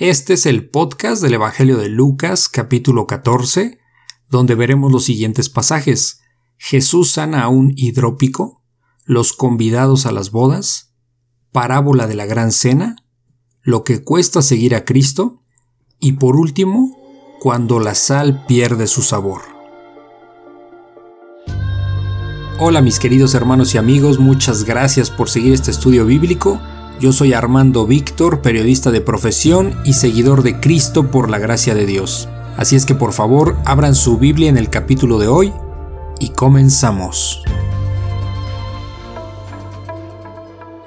Este es el podcast del Evangelio de Lucas capítulo 14, donde veremos los siguientes pasajes. Jesús sana a un hidrópico, los convidados a las bodas, parábola de la gran cena, lo que cuesta seguir a Cristo y por último, cuando la sal pierde su sabor. Hola mis queridos hermanos y amigos, muchas gracias por seguir este estudio bíblico. Yo soy Armando Víctor, periodista de profesión y seguidor de Cristo por la gracia de Dios. Así es que por favor abran su Biblia en el capítulo de hoy y comenzamos.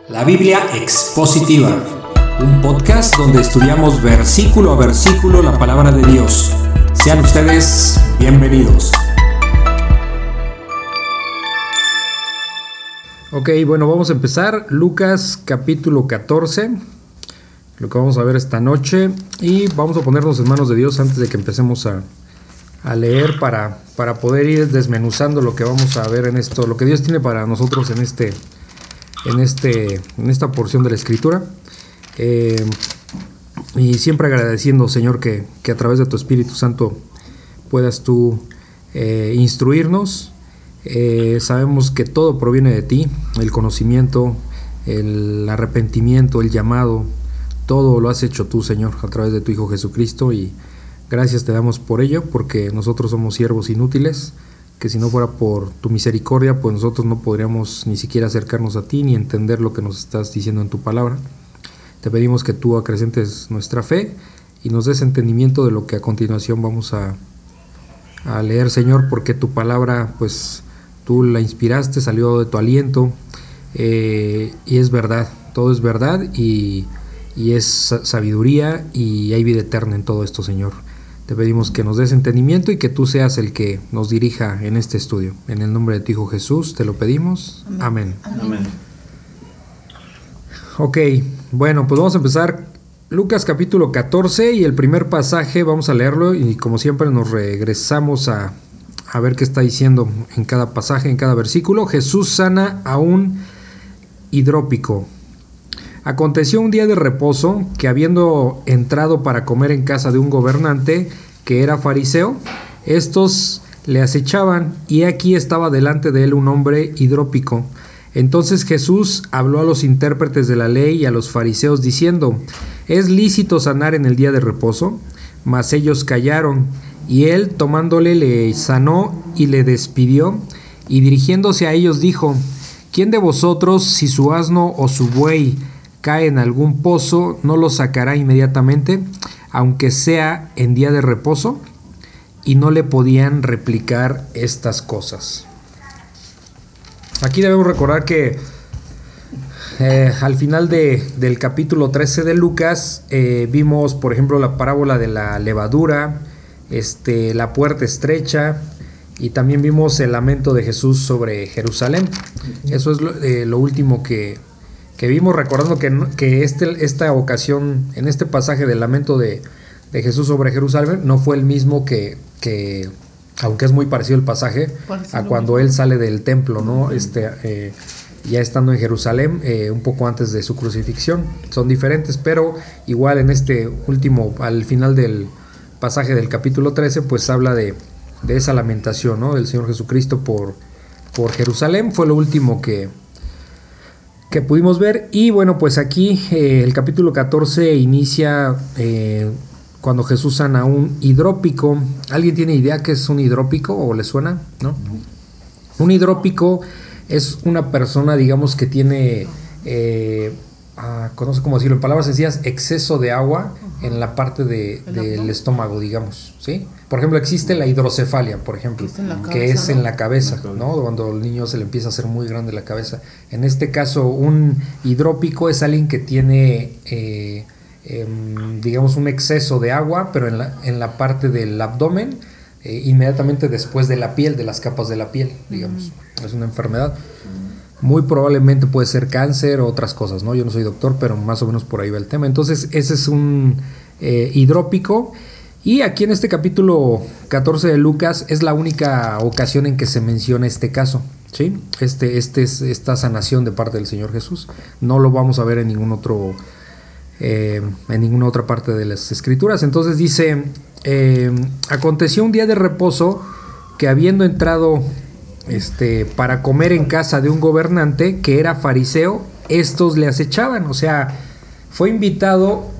La Biblia expositiva, un podcast donde estudiamos versículo a versículo la palabra de Dios. Sean ustedes bienvenidos. Ok, bueno, vamos a empezar. Lucas capítulo 14, lo que vamos a ver esta noche. Y vamos a ponernos en manos de Dios antes de que empecemos a, leer para, para poder ir desmenuzando lo que vamos a ver en esto, lo que Dios tiene para nosotros en, este, en, este, en esta porción de la escritura. Eh, y siempre agradeciendo, Señor, que, a través de tu Espíritu Santo puedas tú eh, instruirnos eh, sabemos que todo proviene de ti, el conocimiento, el arrepentimiento, el llamado, todo lo has hecho tú, Señor, a través de tu Hijo Jesucristo y gracias te damos por ello, porque nosotros somos siervos inútiles, que si no fuera por tu misericordia, pues nosotros no podríamos ni siquiera acercarnos a ti ni entender lo que nos estás diciendo en tu palabra. Te pedimos que tú acrecentes nuestra fe y nos des entendimiento de lo que a continuación vamos a, a leer, Señor, porque tu palabra, pues, tú la inspiraste, salió de tu aliento eh, y es verdad, todo es verdad y, es sabiduría y hay vida eterna en todo esto, Señor. Te pedimos que nos des entendimiento y que tú seas el que nos dirija en este estudio. En el nombre de tu Hijo Jesús te lo pedimos. Amén. Amén. Ok, bueno, pues vamos a empezar. Lucas capítulo 14 y el primer pasaje vamos a leerlo y como siempre nos regresamos a a ver qué está diciendo en cada pasaje, en cada versículo. Jesús sana a un hidrópico. Aconteció un día de reposo que habiendo entrado para comer en casa de un gobernante que era fariseo, estos le acechaban y aquí estaba delante de él un hombre hidrópico. Entonces Jesús habló a los intérpretes de la ley y a los fariseos diciendo, ¿es lícito sanar en el día de reposo? Mas ellos callaron. Y él tomándole le sanó y le despidió, y dirigiéndose a ellos dijo, ¿quién de vosotros, si su asno o su buey cae en algún pozo, no lo sacará inmediatamente, aunque sea en día de reposo? Y no le podían replicar estas cosas. Aquí debemos recordar que eh, al final del capítulo 13 de Lucas eh, vimos, por ejemplo, la parábola de la levadura, este, la puerta estrecha y también vimos el lamento de Jesús sobre Jerusalén. Eso es lo, eh, último que, vimos, recordando que, que este, esta ocasión, en este pasaje del lamento de, Jesús sobre Jerusalén, no fue el mismo que, que aunque es muy parecido el pasaje, a cuando él sale del templo, ¿no? Este, eh, ya estando en Jerusalén, eh, un poco antes de su crucifixión. Son diferentes, pero igual en este último, al final del, pasaje del capítulo 13, pues habla de, esa lamentación ¿no? del Señor Jesucristo por, por Jerusalén. Fue lo último que, que pudimos ver. Y bueno, pues aquí eh, el capítulo 14 inicia eh, cuando Jesús sana un hidrópico. ¿Alguien tiene idea qué es un hidrópico o le suena? ¿No? Un hidrópico es una persona, digamos, que tiene... Eh, ah, no sé cómo decirlo, en palabras sencillas, exceso de agua en la parte de, del estómago, digamos, ¿sí? Por ejemplo, existe la hidrocefalia, por ejemplo, que es en la cabeza, ¿no? Cuando al niño se le empieza a hacer muy grande la cabeza. En este caso, un hidrópico es alguien que tiene, eh, em, digamos, un exceso de agua, pero en la, en la parte del abdomen, eh, inmediatamente después de la piel, de las capas de la piel, digamos. Es una enfermedad. Muy probablemente puede ser cáncer o otras cosas, ¿no? Yo no soy doctor, pero más o menos por ahí va el tema. Entonces, ese es un eh, hidrópico. Y aquí en este capítulo 14 de Lucas es la única ocasión en que se menciona este caso. ¿sí? Este, este es esta sanación de parte del Señor Jesús. No lo vamos a ver en ningún otro eh, en ninguna otra parte de las escrituras. Entonces dice, eh, aconteció un día de reposo que habiendo entrado este, para comer en casa de un gobernante que era fariseo, estos le acechaban. O sea, fue invitado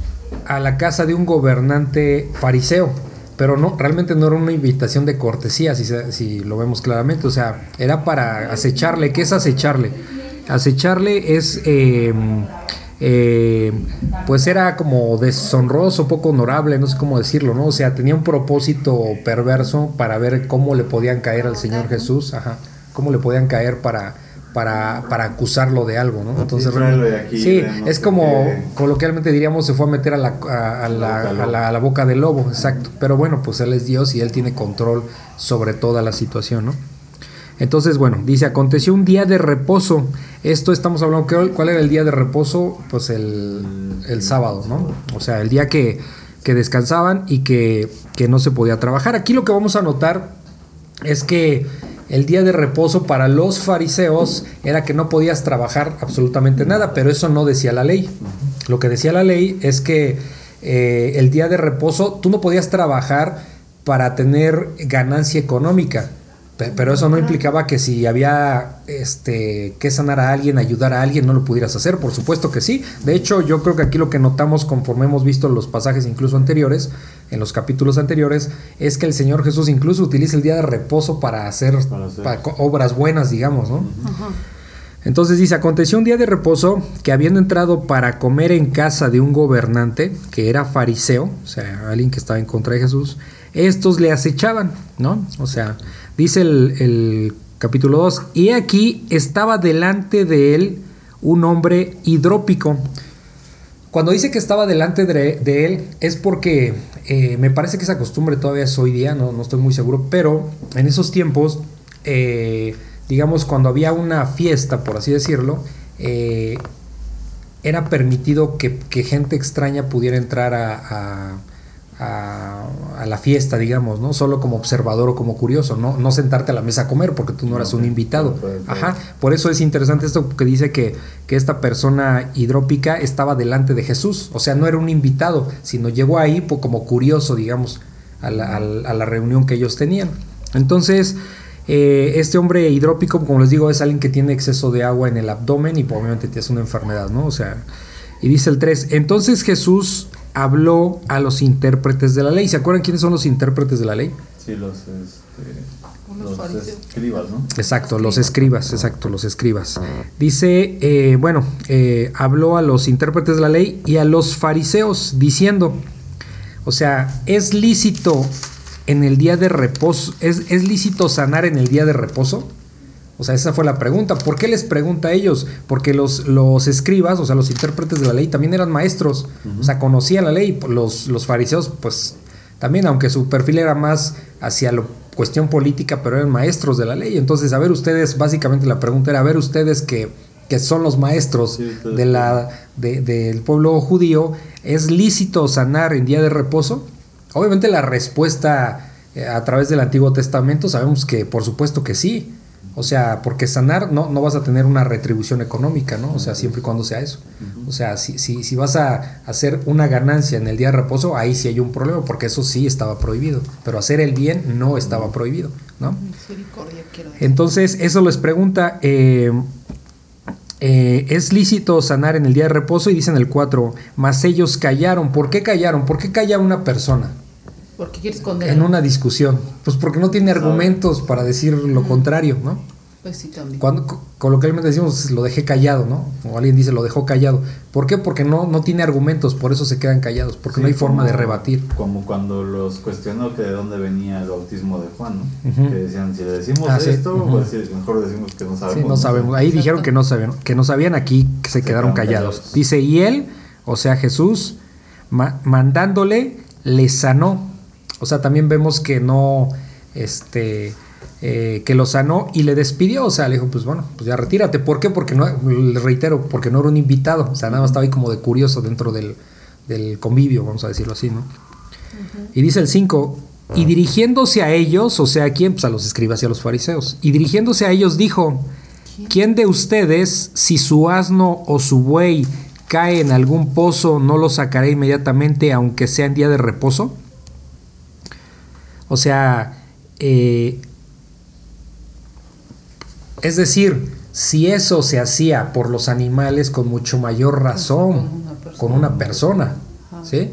a la casa de un gobernante fariseo. Pero no, realmente no era una invitación de cortesía, si, si lo vemos claramente. O sea, era para acecharle. ¿Qué es acecharle? Acecharle es eh, eh, pues era como deshonroso, poco honorable, no sé cómo decirlo, ¿no? O sea, tenía un propósito perverso para ver cómo le podían caer al Señor Jesús, ajá, cómo le podían caer para, para, para acusarlo de algo, ¿no? Entonces, sí, es como coloquialmente diríamos, se fue a meter a la, a, la, a la boca del lobo, exacto. Pero bueno, pues Él es Dios y Él tiene control sobre toda la situación, ¿no? Entonces, bueno, dice, aconteció un día de reposo. Esto estamos hablando, ¿cuál era el día de reposo? Pues el, sábado, ¿no? O sea, el día que, descansaban y que, que, no se podía trabajar. Aquí lo que vamos a notar es que el día de reposo para los fariseos era que no podías trabajar absolutamente nada, pero eso no decía la ley. Lo que decía la ley es que eh, el día de reposo tú no podías trabajar para tener ganancia económica pero eso no implicaba que si había este, que sanar a alguien, ayudar a alguien, no lo pudieras hacer. Por supuesto que sí. De hecho, yo creo que aquí lo que notamos conforme hemos visto los pasajes incluso anteriores, en los capítulos anteriores, es que el Señor Jesús incluso utiliza el día de reposo para hacer, obras buenas, digamos, ¿no? Entonces dice, aconteció un día de reposo que habiendo entrado para comer en casa de un gobernante, que era fariseo, o sea, alguien que estaba en contra de Jesús, estos le acechaban, ¿no? O sea, Dice el, capítulo 2, y aquí estaba delante de él un hombre hidrópico. Cuando dice que estaba delante de, él es porque eh, me parece que esa costumbre todavía es hoy día, no, no estoy muy seguro, pero en esos tiempos, eh, digamos, cuando había una fiesta, por así decirlo, eh, era permitido que, gente extraña pudiera entrar a a, la fiesta, digamos, ¿no? Solo como observador o como curioso, ¿no? No sentarte a la mesa a comer porque tú no eras un invitado. Ajá, por eso es interesante esto que dice que, que esta persona hidrópica estaba delante de Jesús, o sea, no era un invitado, sino llegó ahí como curioso, digamos, a la, reunión que ellos tenían. Entonces, eh, este hombre hidrópico, como les digo, es alguien que tiene exceso de agua en el abdomen y obviamente tiene una enfermedad, ¿no? O sea, y dice el 3, entonces Jesús habló a los intérpretes de la ley. ¿Se acuerdan quiénes son los intérpretes de la ley? Sí, los, este, escribas, ¿no? Exacto, los escribas, exacto, los escribas. Dice, eh, bueno, eh, habló a los intérpretes de la ley y a los fariseos diciendo, o sea, es lícito en el día de reposo, es, es lícito sanar en el día de reposo. O sea, esa fue la pregunta. ¿Por qué les pregunta a ellos? Porque los, los escribas, o sea, los intérpretes de la ley, también eran maestros. O sea, conocían la ley. Los, los fariseos, pues también, aunque su perfil era más hacia la cuestión política, pero eran maestros de la ley. Entonces, a ver ustedes, básicamente la pregunta era, a ver ustedes que, que son los maestros de la, del pueblo judío, ¿es lícito sanar en día de reposo? Obviamente la respuesta eh, a través del Antiguo Testamento sabemos que por supuesto que sí. O sea, porque sanar no, no vas a tener una retribución económica, ¿no? O sea, siempre y cuando sea eso. O sea, si, si, si vas a hacer una ganancia en el día de reposo, ahí sí hay un problema, porque eso sí estaba prohibido. Pero hacer el bien no estaba prohibido, ¿no? Entonces, eso les pregunta, eh, eh, ¿es lícito sanar en el día de reposo? Y dicen el 4, más ellos callaron. ¿Por qué callaron? ¿Por qué calla una persona? ¿Por qué quiere esconder? En una discusión. Pues porque no tiene argumentos para decir lo contrario, ¿no? Pues sí, también. Cuando coloquialmente decimos lo dejé callado, ¿no? O alguien dice lo dejó callado. ¿Por qué? Porque no, no tiene argumentos, por eso se quedan callados, porque no hay forma de rebatir. Como cuando los cuestionó que de dónde venía el bautismo de Juan, ¿no? Que decían, si le decimos ah, esto, pues mejor decimos que no sabemos. Sí, no sabemos. Ahí dijeron que no sabían, que no sabían aquí, que se, quedaron callados. Dice, y él, o sea Jesús, mandándole, le sanó o sea, también vemos que no, este, eh, que lo sanó y le despidió. O sea, le dijo, pues bueno, pues ya retírate. ¿Por qué? Porque no, le reitero, porque no era un invitado. O sea, nada más estaba ahí como de curioso dentro del, convivio, vamos a decirlo así, ¿no? Y dice el 5, y dirigiéndose a ellos, o sea, ¿a quién? Pues a los escribas y a los fariseos. Y dirigiéndose a ellos dijo, ¿quién de ustedes, si su asno o su buey cae en algún pozo, no lo sacaré inmediatamente, aunque sea en día de reposo. O sea, eh, es decir, si eso se hacía por los animales con mucho mayor razón, con una persona, ¿sí?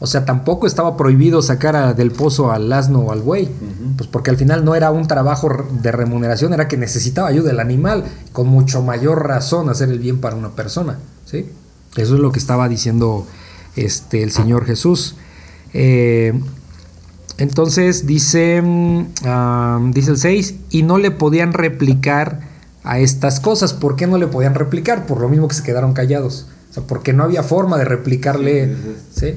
O sea, tampoco estaba prohibido sacar del pozo al asno o al buey, pues porque al final no era un trabajo de remuneración, era que necesitaba ayuda del animal, con mucho mayor razón hacer el bien para una persona, ¿sí? Eso es lo que estaba diciendo este, el Señor Jesús. Eh, entonces dice, mm, dice el 6, y no le podían replicar a estas cosas. ¿Por qué no le podían replicar? Por lo mismo que se quedaron callados. O sea, porque no había forma de replicarle. ¿sí?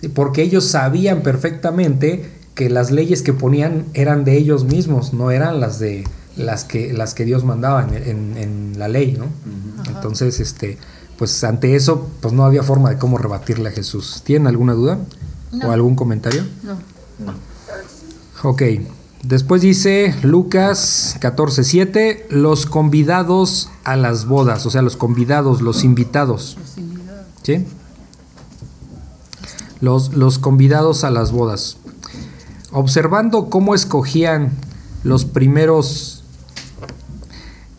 ¿sí? Porque ellos sabían perfectamente que las leyes que ponían eran de ellos mismos, no eran las de las que, las que Dios mandaba en, la ley, ¿no? Entonces, este, pues ante eso, pues no había forma de cómo rebatirle a Jesús. ¿Tienen alguna duda? ¿O algún comentario? No. No. Ok. Después dice Lucas 14:7, los convidados a las bodas, o sea, los convidados, los invitados. ¿Sí? Los, los convidados a las bodas. Observando cómo escogían los primeros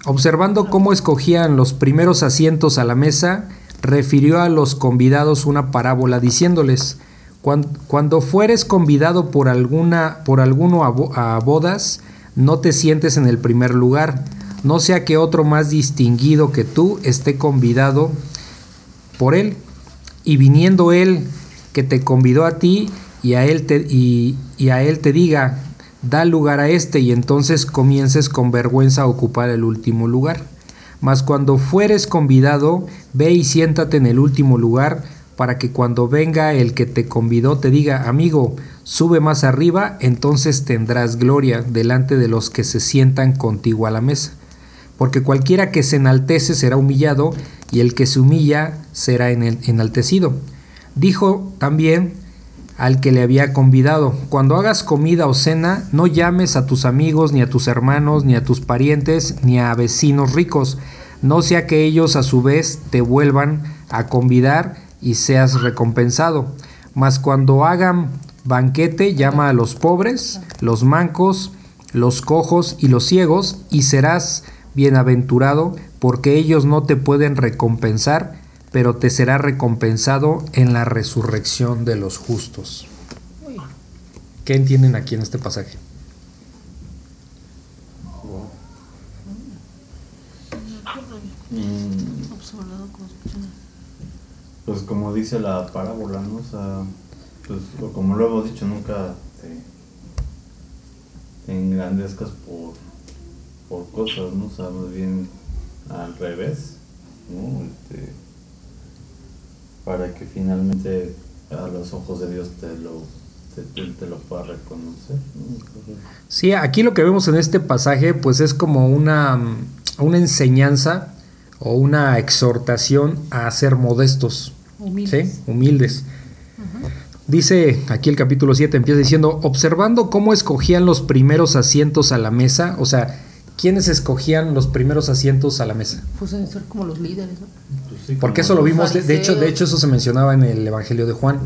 observando cómo escogían los primeros asientos a la mesa, refirió a los convidados una parábola diciéndoles: cuando, fueres convidado por, alguna, por alguno a, bodas, no te sientes en el primer lugar, no sea que otro más distinguido que tú esté convidado por él, y viniendo él que te convidó a ti y a él te, y, y a él te diga, da lugar a este, y entonces comiences con vergüenza a ocupar el último lugar. Mas cuando fueres convidado, ve y siéntate en el último lugar, para que cuando venga el que te convidó te diga, amigo, sube más arriba, entonces tendrás gloria delante de los que se sientan contigo a la mesa. Porque cualquiera que se enaltece será humillado, y el que se humilla será enaltecido. Dijo también al que le había convidado, cuando hagas comida o cena, no llames a tus amigos, ni a tus hermanos, ni a tus parientes, ni a vecinos ricos, no sea que ellos a su vez te vuelvan a convidar, y seas recompensado. Mas cuando hagan banquete, llama a los pobres, los mancos, los cojos y los ciegos, y serás bienaventurado, porque ellos no te pueden recompensar, pero te será recompensado en la resurrección de los justos. ¿Qué entienden aquí en este pasaje? Pues como dice la parábola, ¿no? O sea, pues como lo hemos dicho, nunca te, engrandezcas por, por cosas, ¿no? O sea, más bien al revés, ¿no? Este, para que finalmente a los ojos de Dios te lo, te, lo pueda reconocer. Sí, aquí lo que vemos en este pasaje pues es como una, una enseñanza o una exhortación a ser modestos. Humildes. ¿sí? Humildes. Dice aquí el capítulo 7, empieza diciendo, observando cómo escogían los primeros asientos a la mesa, o sea, ¿quiénes escogían los primeros asientos a la mesa? Pues deben ser como los líderes, ¿no? Pues Porque eso lo vimos, de, hecho, de hecho eso se mencionaba en el Evangelio de Juan,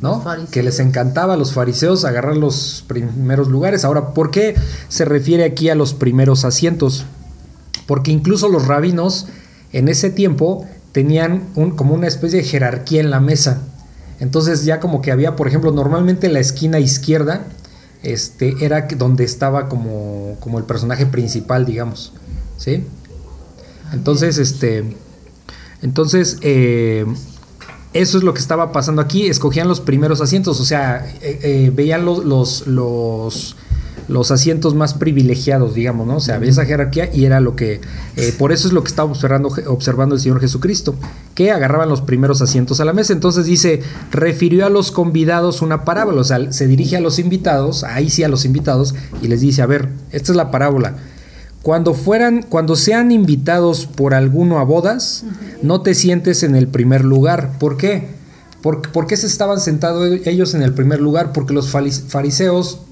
¿no? Que les encantaba a los fariseos agarrar los primeros lugares. Ahora, ¿por qué se refiere aquí a los primeros asientos? Porque incluso los rabinos en ese tiempo tenían un, como una especie de jerarquía en la mesa. Entonces ya como que había, por ejemplo, normalmente en la esquina izquierda este, era donde estaba como, como el personaje principal, digamos. ¿Sí? Entonces, este. Entonces, eh, eso es lo que estaba pasando aquí. Escogían los primeros asientos. O sea, eh, eh, veían los, los, los los asientos más privilegiados, digamos, ¿no? O sea, había esa jerarquía y era lo que, eh, por eso es lo que estaba observando, observando el Señor Jesucristo, que agarraban los primeros asientos a la mesa. Entonces dice, refirió a los convidados una parábola, o sea, se dirige a los invitados, ahí sí a los invitados, y les dice, a ver, esta es la parábola. Cuando fueran, cuando sean invitados por alguno a bodas, no te sientes en el primer lugar. ¿Por qué? ¿Por, ¿Por, qué se estaban sentados ellos en el primer lugar? Porque los fariseos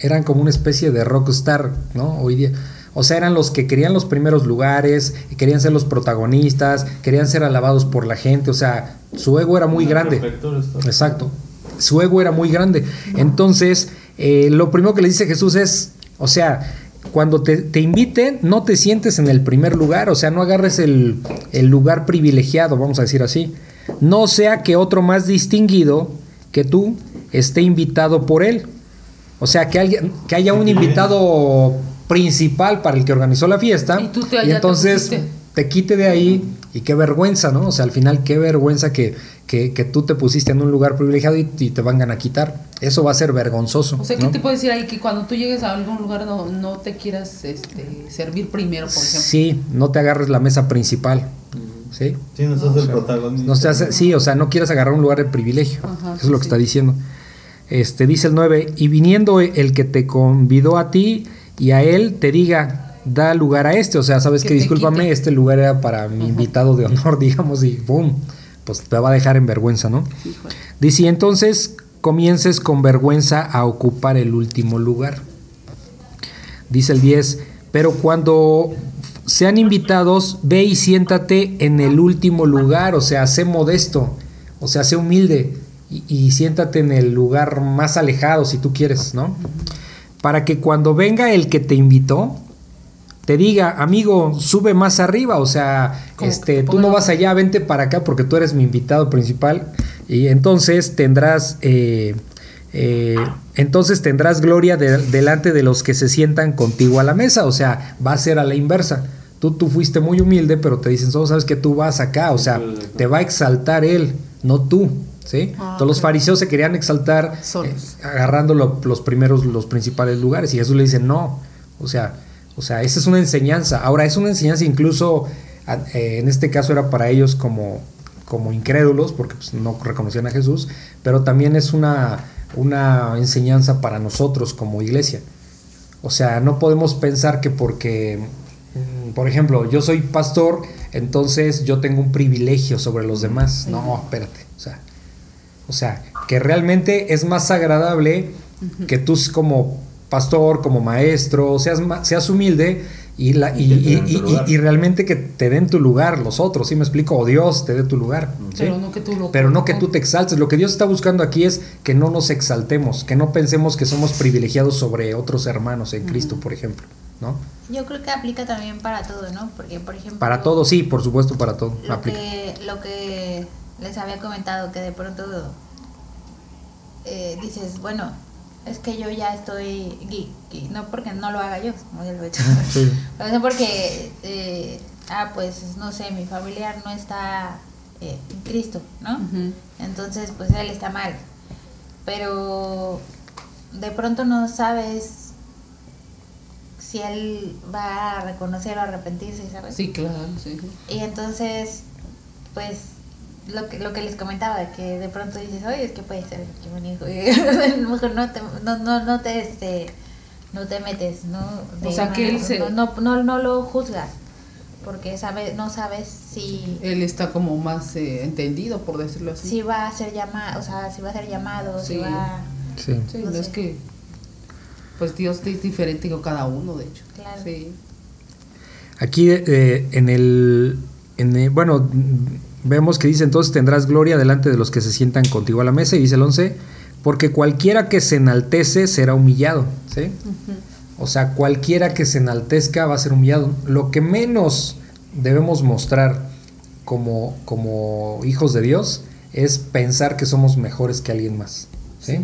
eran como una especie de rockstar, ¿no? Hoy día. O sea, eran los que querían los primeros lugares, querían ser los protagonistas, querían ser alabados por la gente. O sea, su ego era muy grande. Exacto. Su ego era muy grande. Entonces, eh, lo primero que le dice Jesús es, o sea, cuando te, te inviten, no te sientes en el primer lugar, o sea, no agarres el, el lugar privilegiado, vamos a decir así. No sea que otro más distinguido que tú esté invitado por él. O sea, que, alguien, que haya un invitado principal para el que organizó la fiesta. Y tú te- y ya te entonces te quite de ahí y qué vergüenza, ¿no? O sea, al final qué vergüenza que, que, que tú te pusiste en un lugar privilegiado y, y te vengan a quitar. Eso va a ser vergonzoso. O sea, ¿qué ¿no? te puedo decir ahí? Que cuando tú llegues a algún lugar no, no te quieras este, servir primero, por ejemplo. Sí, no te agarres la mesa principal. ¿Sí? Sí, no sos el protagonista. No se hace, sí, o sea, no quieras agarrar un lugar de privilegio. Ajá, Eso es lo que sí. está diciendo. Este, dice el 9, y viniendo el que te convidó a ti y a él, te diga, da lugar a este. O sea, sabes Que que, discúlpame, quite. este lugar era para mi invitado de honor, digamos, y boom, pues te va a dejar en vergüenza, ¿no? Híjole. Dice, y entonces comiences con vergüenza a ocupar el último lugar. Dice el 10, pero cuando sean invitados, ve y siéntate en el último lugar, o sea, sé modesto, o sea, sé humilde y, y siéntate en el lugar más alejado si tú quieres, ¿no? Para que cuando venga el que te invitó, te diga, amigo, sube más arriba, o sea, este, te tú no vas allá, vente para acá porque tú eres mi invitado principal y entonces tendrás, eh, eh, entonces tendrás gloria de- delante de los que se sientan contigo a la mesa, o sea, va a ser a la inversa. Tú, tú fuiste muy humilde, pero te dicen, solo sabes que tú vas acá, o sea, te va a exaltar él, no tú, ¿sí? Ah, Entonces los fariseos se querían exaltar eh, agarrando lo- los primeros, los principales lugares. Y Jesús le dice, no. O sea, o sea, esa es una enseñanza. Ahora, es una enseñanza incluso, eh, en este caso era para ellos como, como incrédulos, porque pues, no reconocían a Jesús, pero también es una, una enseñanza para nosotros como iglesia. O sea, no podemos pensar que porque, mm, por ejemplo, yo soy pastor, entonces yo tengo un privilegio sobre los demás. No, espérate. O sea, o sea, que realmente es más agradable que tú como pastor, como maestro, seas, ma- seas humilde y, la, y, Y y- realmente que te den tu lugar los otros, ¿sí me explico? O Dios te dé tu lugar. ¿sí? Pero no que tú lo Pero no que tú te exaltes. Lo que Dios está buscando aquí es que no nos exaltemos, que no pensemos que somos privilegiados sobre otros hermanos en Cristo, por ejemplo. ¿no? Yo creo que aplica también para todo, ¿no? Porque, por ejemplo... Para todo, sí, por supuesto, para todo. Lo aplica. que, lo que les había comentado, que de pronto eh, dices, bueno, es que yo ya estoy geek, y no porque no lo haga yo, como ya lo he hecho, Sí. Lo sé porque, eh, ah, pues, no sé, mi familiar no está eh, en Cristo, ¿no? Entonces, pues él está mal. Pero de pronto no sabes si él va a reconocer o arrepentirse, ¿sabes? Sí, claro, sí. Y entonces, pues, lo que, lo que les comentaba, de que de pronto dices, oye, es que puede ser que un hijo. Y a lo mejor no te, no, no, no te, este, no te metes, ¿no? De O sea, que él se- no, no, no, no lo juzgas, porque sabe, no sabes si, Él está como más eh, entendido, por decirlo así. si va a ser llamado, o sea, si va a ser llamado, si Sí. va... Sí. Sí, No no es que. Pues Dios es diferente con cada uno, de hecho. Claro. Sí. Aquí eh, en el, en bueno, vemos que dice entonces tendrás gloria delante de los que se sientan contigo a la mesa y dice el 11, porque cualquiera que se enaltece será humillado, ¿sí? O sea, cualquiera que se enaltezca va a ser humillado. Lo que menos debemos mostrar como, como hijos de Dios es pensar que somos mejores que alguien más. ¿sí?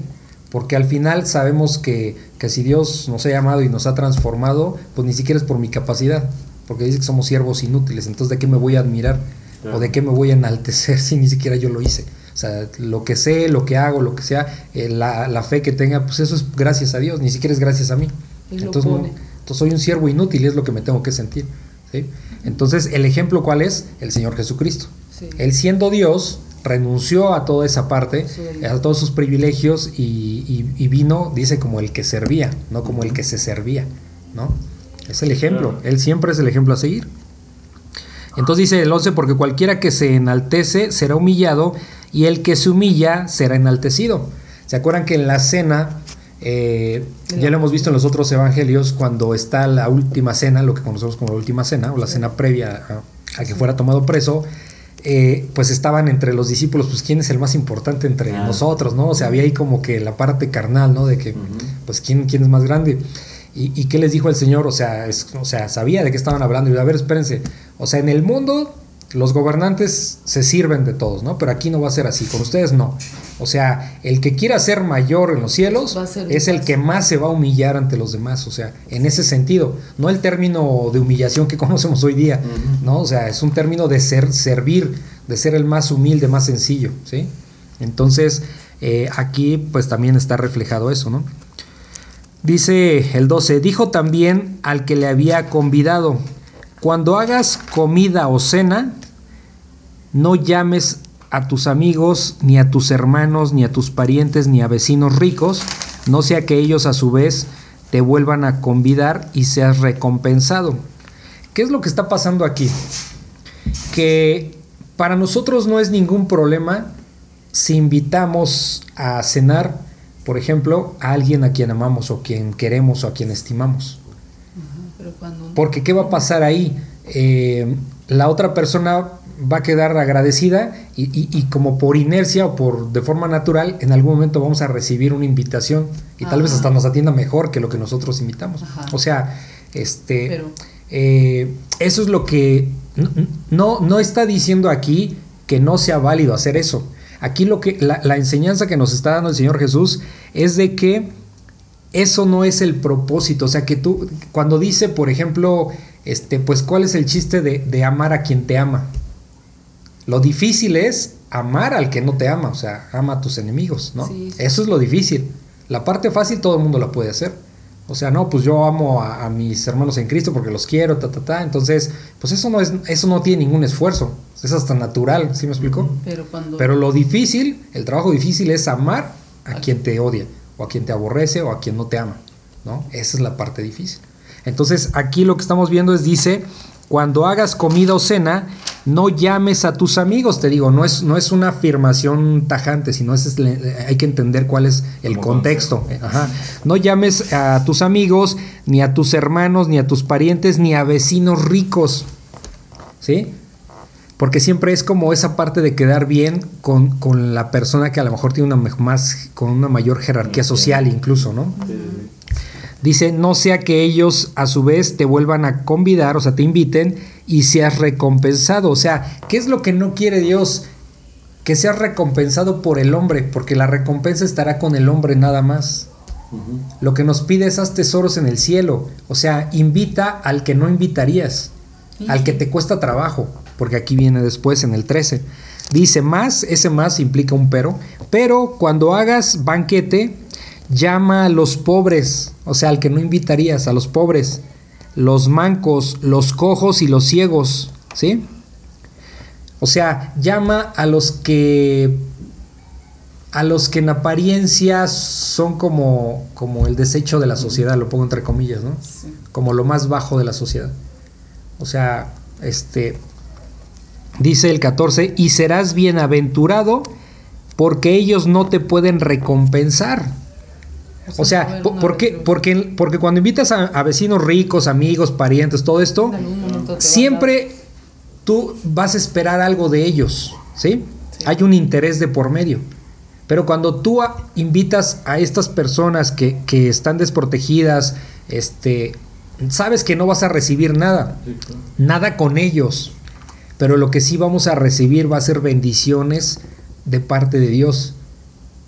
Porque al final sabemos que, que si Dios nos ha llamado y nos ha transformado, pues ni siquiera es por mi capacidad. Porque dice que somos siervos inútiles. Entonces, ¿de qué me voy a admirar? Claro. ¿O de qué me voy a enaltecer si ni siquiera yo lo hice? O sea, lo que sé, lo que hago, lo que sea, eh, la, la fe que tenga, pues eso es gracias a Dios, ni siquiera es gracias a mí. Entonces, no- entonces soy un siervo inútil y es lo que me tengo que sentir. ¿sí? Entonces, el ejemplo cuál es? El Señor Jesucristo. Sí. Él siendo Dios, renunció a toda esa parte, Sí. a todos sus privilegios y, y- y vino, dice, como el que servía, no como el que se servía. ¿no? Es el ejemplo. Claro. Él siempre es el ejemplo a seguir. Entonces dice el 11, porque cualquiera que se enaltece será humillado y el que se humilla será enaltecido. ¿Se acuerdan que en la cena eh, ya lo hemos visto en los otros evangelios cuando está la última cena, lo que conocemos como la última cena, o la cena previa a, a que fuera tomado preso, eh, pues estaban entre los discípulos, pues quién es el más importante entre Ah. nosotros, ¿no? O sea, había ahí como que la parte carnal, ¿no? De que, pues quién, quién es más grande. ¿Y, y qué les dijo el Señor? O sea, es- o sea, sabía de qué estaban hablando. Y a ver, espérense. O sea, en el mundo los gobernantes se sirven de todos, ¿no? Pero aquí no va a ser así, con ustedes no. O sea, el que quiera ser mayor en los cielos es el que más se va a humillar ante los demás. O sea, en ese sentido, no el término de humillación que conocemos hoy día. ¿no? O sea, es un término de ser, servir, de ser el más humilde, más sencillo, ¿sí? Entonces, eh, aquí pues también está reflejado eso, ¿no? Dice el 12, dijo también al que le había convidado, cuando hagas comida o cena, no llames a tus amigos, ni a tus hermanos, ni a tus parientes, ni a vecinos ricos, no sea que ellos a su vez te vuelvan a convidar y seas recompensado. ¿Qué es lo que está pasando aquí? Que para nosotros no es ningún problema si invitamos a cenar, por ejemplo, a alguien a quien amamos o quien queremos o a quien estimamos. Pero cuando Porque ¿qué va a pasar ahí? Eh, la otra persona va a quedar agradecida y, y- y como por inercia o por de forma natural, en algún momento vamos a recibir una invitación y tal vez hasta nos atienda mejor que lo que nosotros invitamos. Ajá. O sea, este, Pero- eh, eso es lo que no, no está diciendo aquí que no sea válido hacer eso. Aquí lo que la, la enseñanza que nos está dando el Señor Jesús es de que eso no es el propósito. O sea, que tú, cuando dice, por ejemplo, este, pues, ¿cuál es el chiste de, de amar a quien te ama? Lo difícil es amar al que no te ama, o sea, ama a tus enemigos, ¿no? Sí. Eso es lo difícil. La parte fácil todo el mundo la puede hacer. O sea, no, pues yo amo a, a mis hermanos en Cristo porque los quiero, ta, ta, ta. Entonces, pues eso no es, eso no tiene ningún esfuerzo. Es hasta natural, ¿sí me explico? Pero cuando Pero lo difícil, el trabajo difícil es amar a quien te odia, o a quien te aborrece, o a quien no te ama, ¿no? Esa es la parte difícil. Entonces, aquí lo que estamos viendo es, dice, cuando hagas comida o cena, no llames a tus amigos, te digo, no es, no es una afirmación tajante, sino es, hay que entender cuál es el Como contexto. Ajá. No llames a tus amigos, ni a tus hermanos, ni a tus parientes, ni a vecinos ricos. ¿Sí? Porque siempre es como esa parte de quedar bien con, con la persona que a lo mejor tiene una más, con una mayor jerarquía social incluso, ¿no? Sí, Dice, no sea que ellos a su vez te vuelvan a convidar, o sea, te inviten y seas recompensado. O sea, ¿qué es lo que no quiere Dios? Que seas recompensado por el hombre, porque la recompensa estará con el hombre nada más. Lo que nos pide es haz tesoros en el cielo. O sea, invita al que no invitarías, Sí, al que te cuesta trabajo, porque aquí viene después en el 13. Dice más, ese más implica un pero, pero cuando hagas banquete, llama a los pobres, o sea, al que no invitarías, a los pobres, los mancos, los cojos y los ciegos, ¿sí? O sea, llama a los que a los que en apariencia son como, como el desecho de la sociedad, lo pongo entre comillas, ¿no? Sí. Como lo más bajo de la sociedad. O sea, este dice el 14, y serás bienaventurado porque ellos no te pueden recompensar. O sea, ¿por qué? retribución. porque, porque cuando invitas a, a vecinos ricos, amigos, parientes, todo esto, a- siempre tú vas a esperar algo de ellos, ¿sí? Sí. Hay un interés de por medio. Pero cuando tú a- invitas a estas personas que, que están desprotegidas, este, sabes que no vas a recibir nada, Sí, claro. nada con ellos. Pero lo que sí vamos a recibir va a ser bendiciones de parte de Dios.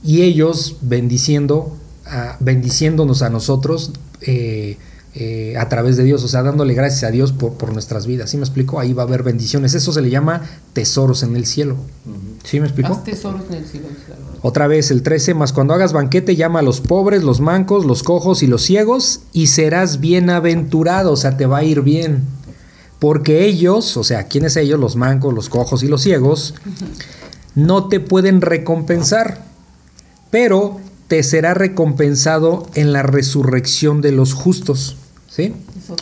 Y ellos bendiciendo, a- bendiciéndonos a nosotros eh, eh, a través de Dios, o sea, dándole gracias a Dios por, por nuestras vidas. ¿Sí me explico? Ahí va a haber bendiciones. Eso se le llama tesoros en el cielo. ¿Sí me explico? Haz tesoros en el cielo. Otra vez el 13, más cuando hagas banquete llama a los pobres, los mancos, los cojos y los ciegos y serás bienaventurado, o sea, te va a ir bien. Porque ellos, o sea, ¿quiénes ellos? Los mancos, los cojos y los ciegos, no te pueden recompensar, pero te será recompensado en la resurrección de los justos, ¿sí?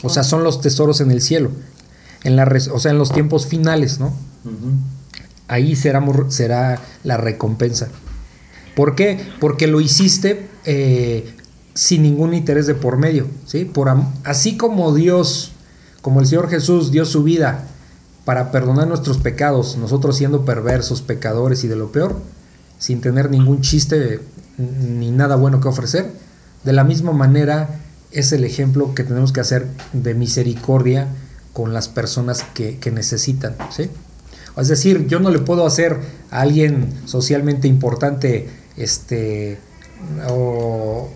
O sea, son los tesoros en el cielo, en la res- o sea, en los tiempos finales, ¿no? Ahí será, será la recompensa. ¿Por qué? Porque lo hiciste eh, sin ningún interés de por medio, ¿sí? Por así como Dios, como el Señor Jesús dio su vida para perdonar nuestros pecados, nosotros siendo perversos, pecadores y de lo peor, sin tener ningún chiste ni nada bueno que ofrecer, de la misma manera es el ejemplo que tenemos que hacer de misericordia con las personas que, que necesitan, ¿sí? Es decir, yo no le puedo hacer a alguien socialmente importante este o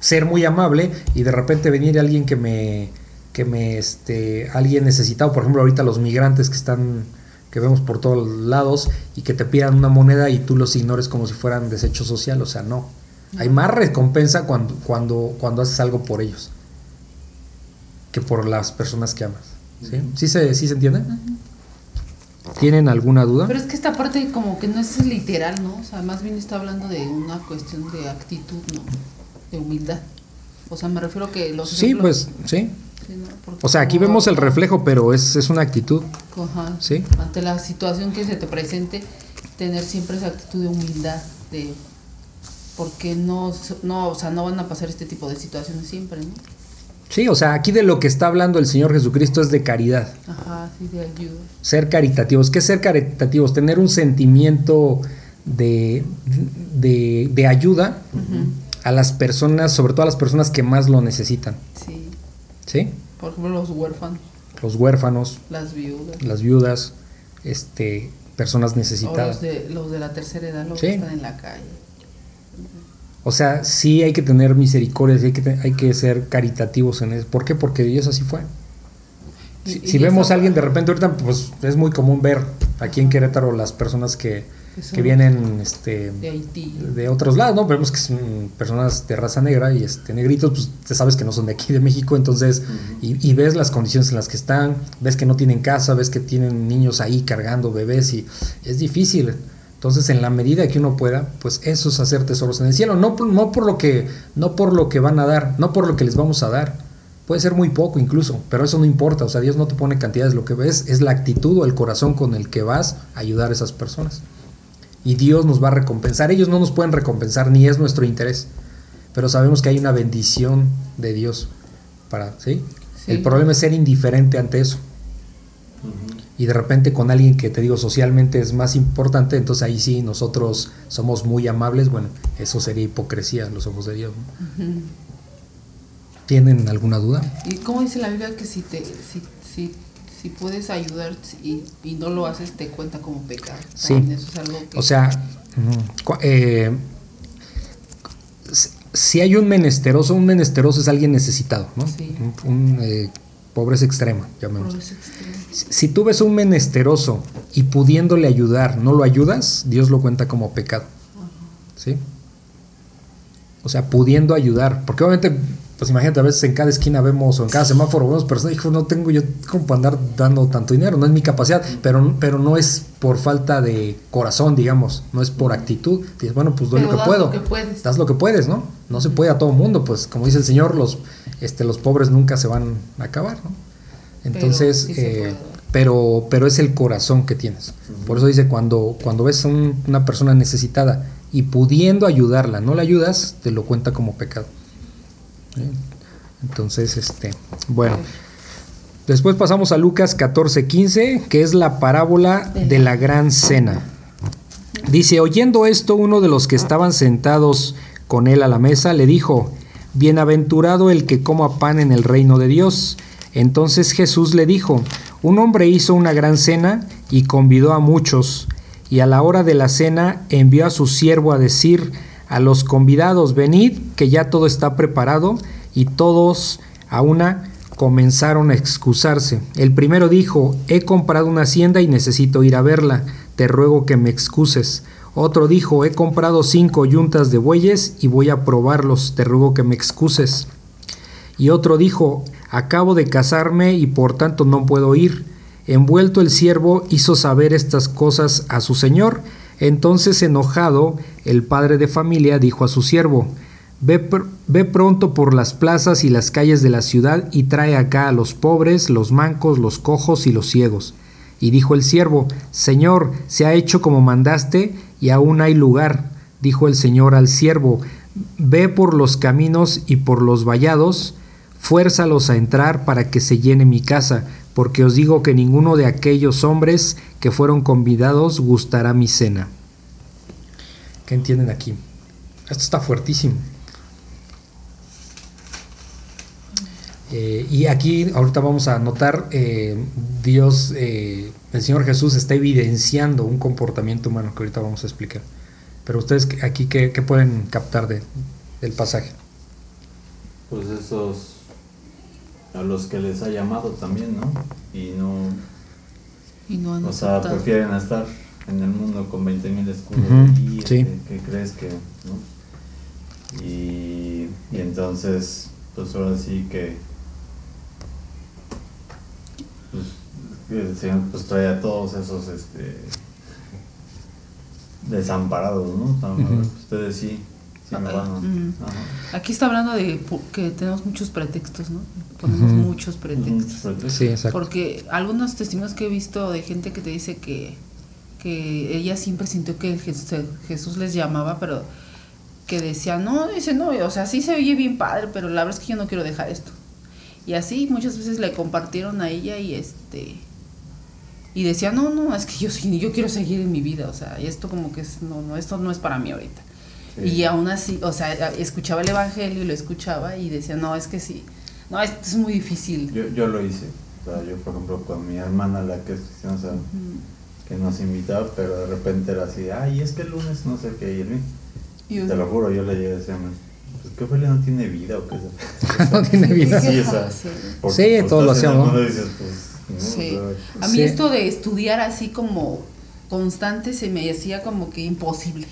ser muy amable y de repente venir alguien que me que me este alguien necesitado, por ejemplo, ahorita los migrantes que están que vemos por todos lados y que te pidan una moneda y tú los ignores como si fueran desecho social, o sea, no. Hay más recompensa cuando cuando cuando haces algo por ellos que por las personas que amas. ¿Sí, ¿Sí, se, ¿sí se entiende? ¿Tienen alguna duda? Pero es que esta parte como que no es literal, ¿no? O sea, más bien está hablando de una cuestión de actitud, ¿no? De humildad. O sea, me refiero que los... Sí, pues, sí. O sea, aquí vemos el reflejo, pero es, es una actitud. Ajá. Sí. Ante la situación que se te presente, tener siempre esa actitud de humildad, de... Porque no, no, o sea, no van a pasar este tipo de situaciones siempre, ¿no? Sí, o sea, aquí de lo que está hablando el Señor Jesucristo es de caridad. Ajá, sí, de ayuda. Ser caritativos. ¿Qué es ser caritativos? Tener un sentimiento de, de, ayuda a las personas, sobre todo a las personas que más lo necesitan. Sí. ¿Sí? Por ejemplo, los huérfanos. Los huérfanos. Las viudas. Las viudas, este, personas necesitadas. los, de, los de la tercera edad, los que están en la calle. O sea, sí hay que tener misericordia, sí hay que, hay que ser caritativos en eso. ¿Por qué? Porque Dios así fue. Si, vemos a alguien de repente ahorita, pues es muy común ver aquí en Querétaro las personas que, que vienen este, de, otros lados, ¿no? Vemos que son personas de raza negra y este, negritos, pues te sabes que no son de aquí de México, entonces, y, y, ves las condiciones en las que están, ves que no tienen casa, ves que tienen niños ahí cargando bebés y es difícil. Entonces, en la medida que uno pueda, pues eso es hacer tesoros en el cielo, no, no, por lo que, no por lo que van a dar, no por lo que les vamos a dar. Puede ser muy poco incluso, pero eso no importa, o sea, Dios no te pone cantidades, lo que ves es la actitud o el corazón con el que vas a ayudar a esas personas. Y Dios nos va a recompensar, ellos no nos pueden recompensar, ni es nuestro interés, pero sabemos que hay una bendición de Dios para, ¿sí? El problema es ser indiferente ante eso y de repente con alguien que te digo socialmente es más importante, entonces ahí sí nosotros somos muy amables, bueno, eso sería hipocresía en los ojos de Dios. ¿Tienen alguna duda? ¿Y cómo dice la Biblia que si te si, si, si puedes ayudar y, y, no lo haces te cuenta como pecado? Sí. O sea, eh, si hay un menesteroso, un menesteroso es alguien necesitado, ¿no? Sí. Un, eh, pobreza extrema, llamémoslo. Si tú ves un menesteroso y pudiéndole ayudar, no lo ayudas, Dios lo cuenta como pecado. ¿Sí? O sea, pudiendo ayudar. Porque obviamente, pues imagínate, a veces en cada esquina vemos, o en cada semáforo vemos personas, dijo, no tengo yo como para andar dando tanto dinero, no es mi capacidad, pero, pero no es por falta de corazón, digamos, no es por actitud. Dices, bueno, pues doy lo que puedo. Lo que das lo que puedes, ¿no? No se puede a todo mundo, pues como dice el Señor, los, este, los pobres nunca se van a acabar, ¿no? Entonces, eh, pero, pero, es el corazón que tienes. Por eso dice, cuando, cuando ves a una persona necesitada y pudiendo ayudarla, no la ayudas, te lo cuenta como pecado. Entonces, este, bueno. Después pasamos a Lucas 14:15, que es la parábola de la gran cena. Dice, oyendo esto, uno de los que estaban sentados con él a la mesa le dijo, Bienaventurado el que coma pan en el reino de Dios. Entonces Jesús le dijo, un hombre hizo una gran cena y convidó a muchos, y a la hora de la cena envió a su siervo a decir a los convidados, venid, que ya todo está preparado, y todos a una comenzaron a excusarse. El primero dijo, he comprado una hacienda y necesito ir a verla, te ruego que me excuses. Otro dijo, he comprado cinco yuntas de bueyes y voy a probarlos, te ruego que me excuses. Y otro dijo, acabo de casarme y por tanto no puedo ir. Envuelto el siervo hizo saber estas cosas a su señor. Entonces enojado, el padre de familia dijo a su siervo, ve, ve, pronto por las plazas y las calles de la ciudad y trae acá a los pobres, los mancos, los cojos y los ciegos. Y dijo el siervo, Señor, se ha hecho como mandaste y aún hay lugar. Dijo el Señor al siervo, Ve por los caminos y por los vallados, fuérzalos a entrar para que se llene mi casa, porque os digo que ninguno de aquellos hombres que fueron convidados gustará mi cena. ¿Qué entienden aquí? Esto está fuertísimo. Eh, y aquí ahorita vamos a notar, eh, Dios, eh, el Señor Jesús está evidenciando un comportamiento humano que ahorita vamos a explicar. Pero ustedes aquí, ¿qué, pueden captar de, del pasaje? Pues esos a los que les ha llamado también, ¿no? Y no, Y no han o sea, aceptado. prefieren estar en el mundo con 20.000 escudos Ujú, y sí. que, crees que, ¿no? Y, y entonces, pues ahora sí que, pues, el Señor pues trae a todos esos, este, desamparados, ¿no? Tan- Ujú. Ustedes sí, sí me van. Aquí está hablando de que tenemos muchos pretextos, ¿no? Ponemos muchos pretextos. Muchos pretextos. Sí, exacto. Porque algunos testimonios que he visto de gente que te dice que, que ella siempre sintió que Jes- Jesús les llamaba, pero que decía, no, dice, no, o sea, sí se oye bien padre, pero la verdad es que yo no quiero dejar esto. Y así muchas veces le compartieron a ella y este y decía, no, no, es que yo sí, yo quiero seguir en mi vida, o sea, y esto como que es, no, no, esto no es para mí ahorita. Sí. Y aún así, o sea, escuchaba el evangelio y lo escuchaba y decía, no, es que sí, no, esto es muy difícil. Yo, yo lo hice. O sea, yo, por ejemplo, con mi hermana, la que es cristiana, o sea, que nos invitaba, pero de repente era así, ay, es que el lunes no sé qué, y el lunes. Y Te lo juro, yo le llegué a decir, pues que Ophelia no tiene vida o qué es no tiene vida. Sí, o sea, Sí. porque, Sí, pues, todos lo hacemos, ¿no? dices, pues, no, Sí. A mí Sí. esto de estudiar así como constante se me hacía como que imposible.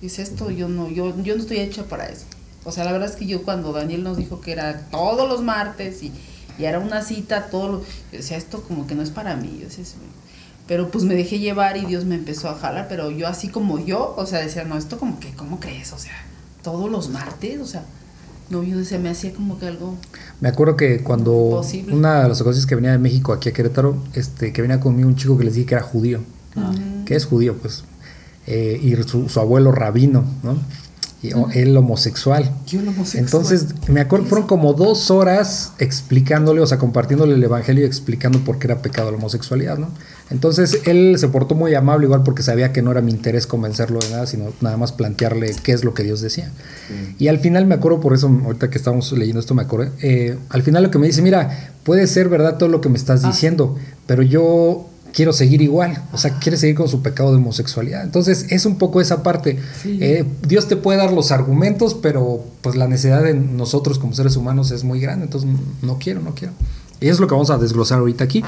Dice esto, yo no, yo, yo no estoy hecha para eso. O sea, la verdad es que yo cuando Daniel nos dijo que era todos los martes y, y era una cita, todo lo, yo decía, esto como que no es para mí. Yo decía, "Sí". pero pues me dejé llevar y Dios me empezó a jalar, pero yo así como yo, o sea, decía, no, esto como que, ¿cómo crees? O sea, todos los martes, o sea, no, yo decía, me hacía como que algo... Me acuerdo que cuando Posible. una de las ocasiones que venía de México aquí a Querétaro, este, que venía conmigo un chico que les dije que era judío, Ah. que es judío, pues, eh, y su, su abuelo rabino, ¿no? Y él homosexual. El homosexual. Entonces, me acuerdo, fueron como dos horas explicándole, o sea, compartiéndole el evangelio y explicando por qué era pecado la homosexualidad, ¿no? Entonces, él se portó muy amable, igual porque sabía que no era mi interés convencerlo de nada, sino nada más plantearle qué es lo que Dios decía. sí. Y al final me acuerdo, por eso, ahorita que estamos leyendo esto, me acordé. eh, al final lo que me dice, mira, puede ser verdad todo lo que me estás Ah. diciendo, pero yo quiero seguir igual. O sea, quiere seguir con su pecado de homosexualidad. Entonces, es un poco esa parte. Sí. Eh, Dios te puede dar los argumentos, pero pues la necesidad de nosotros como seres humanos es muy grande. Entonces, no quiero, no quiero. Y eso es lo que vamos a desglosar ahorita aquí.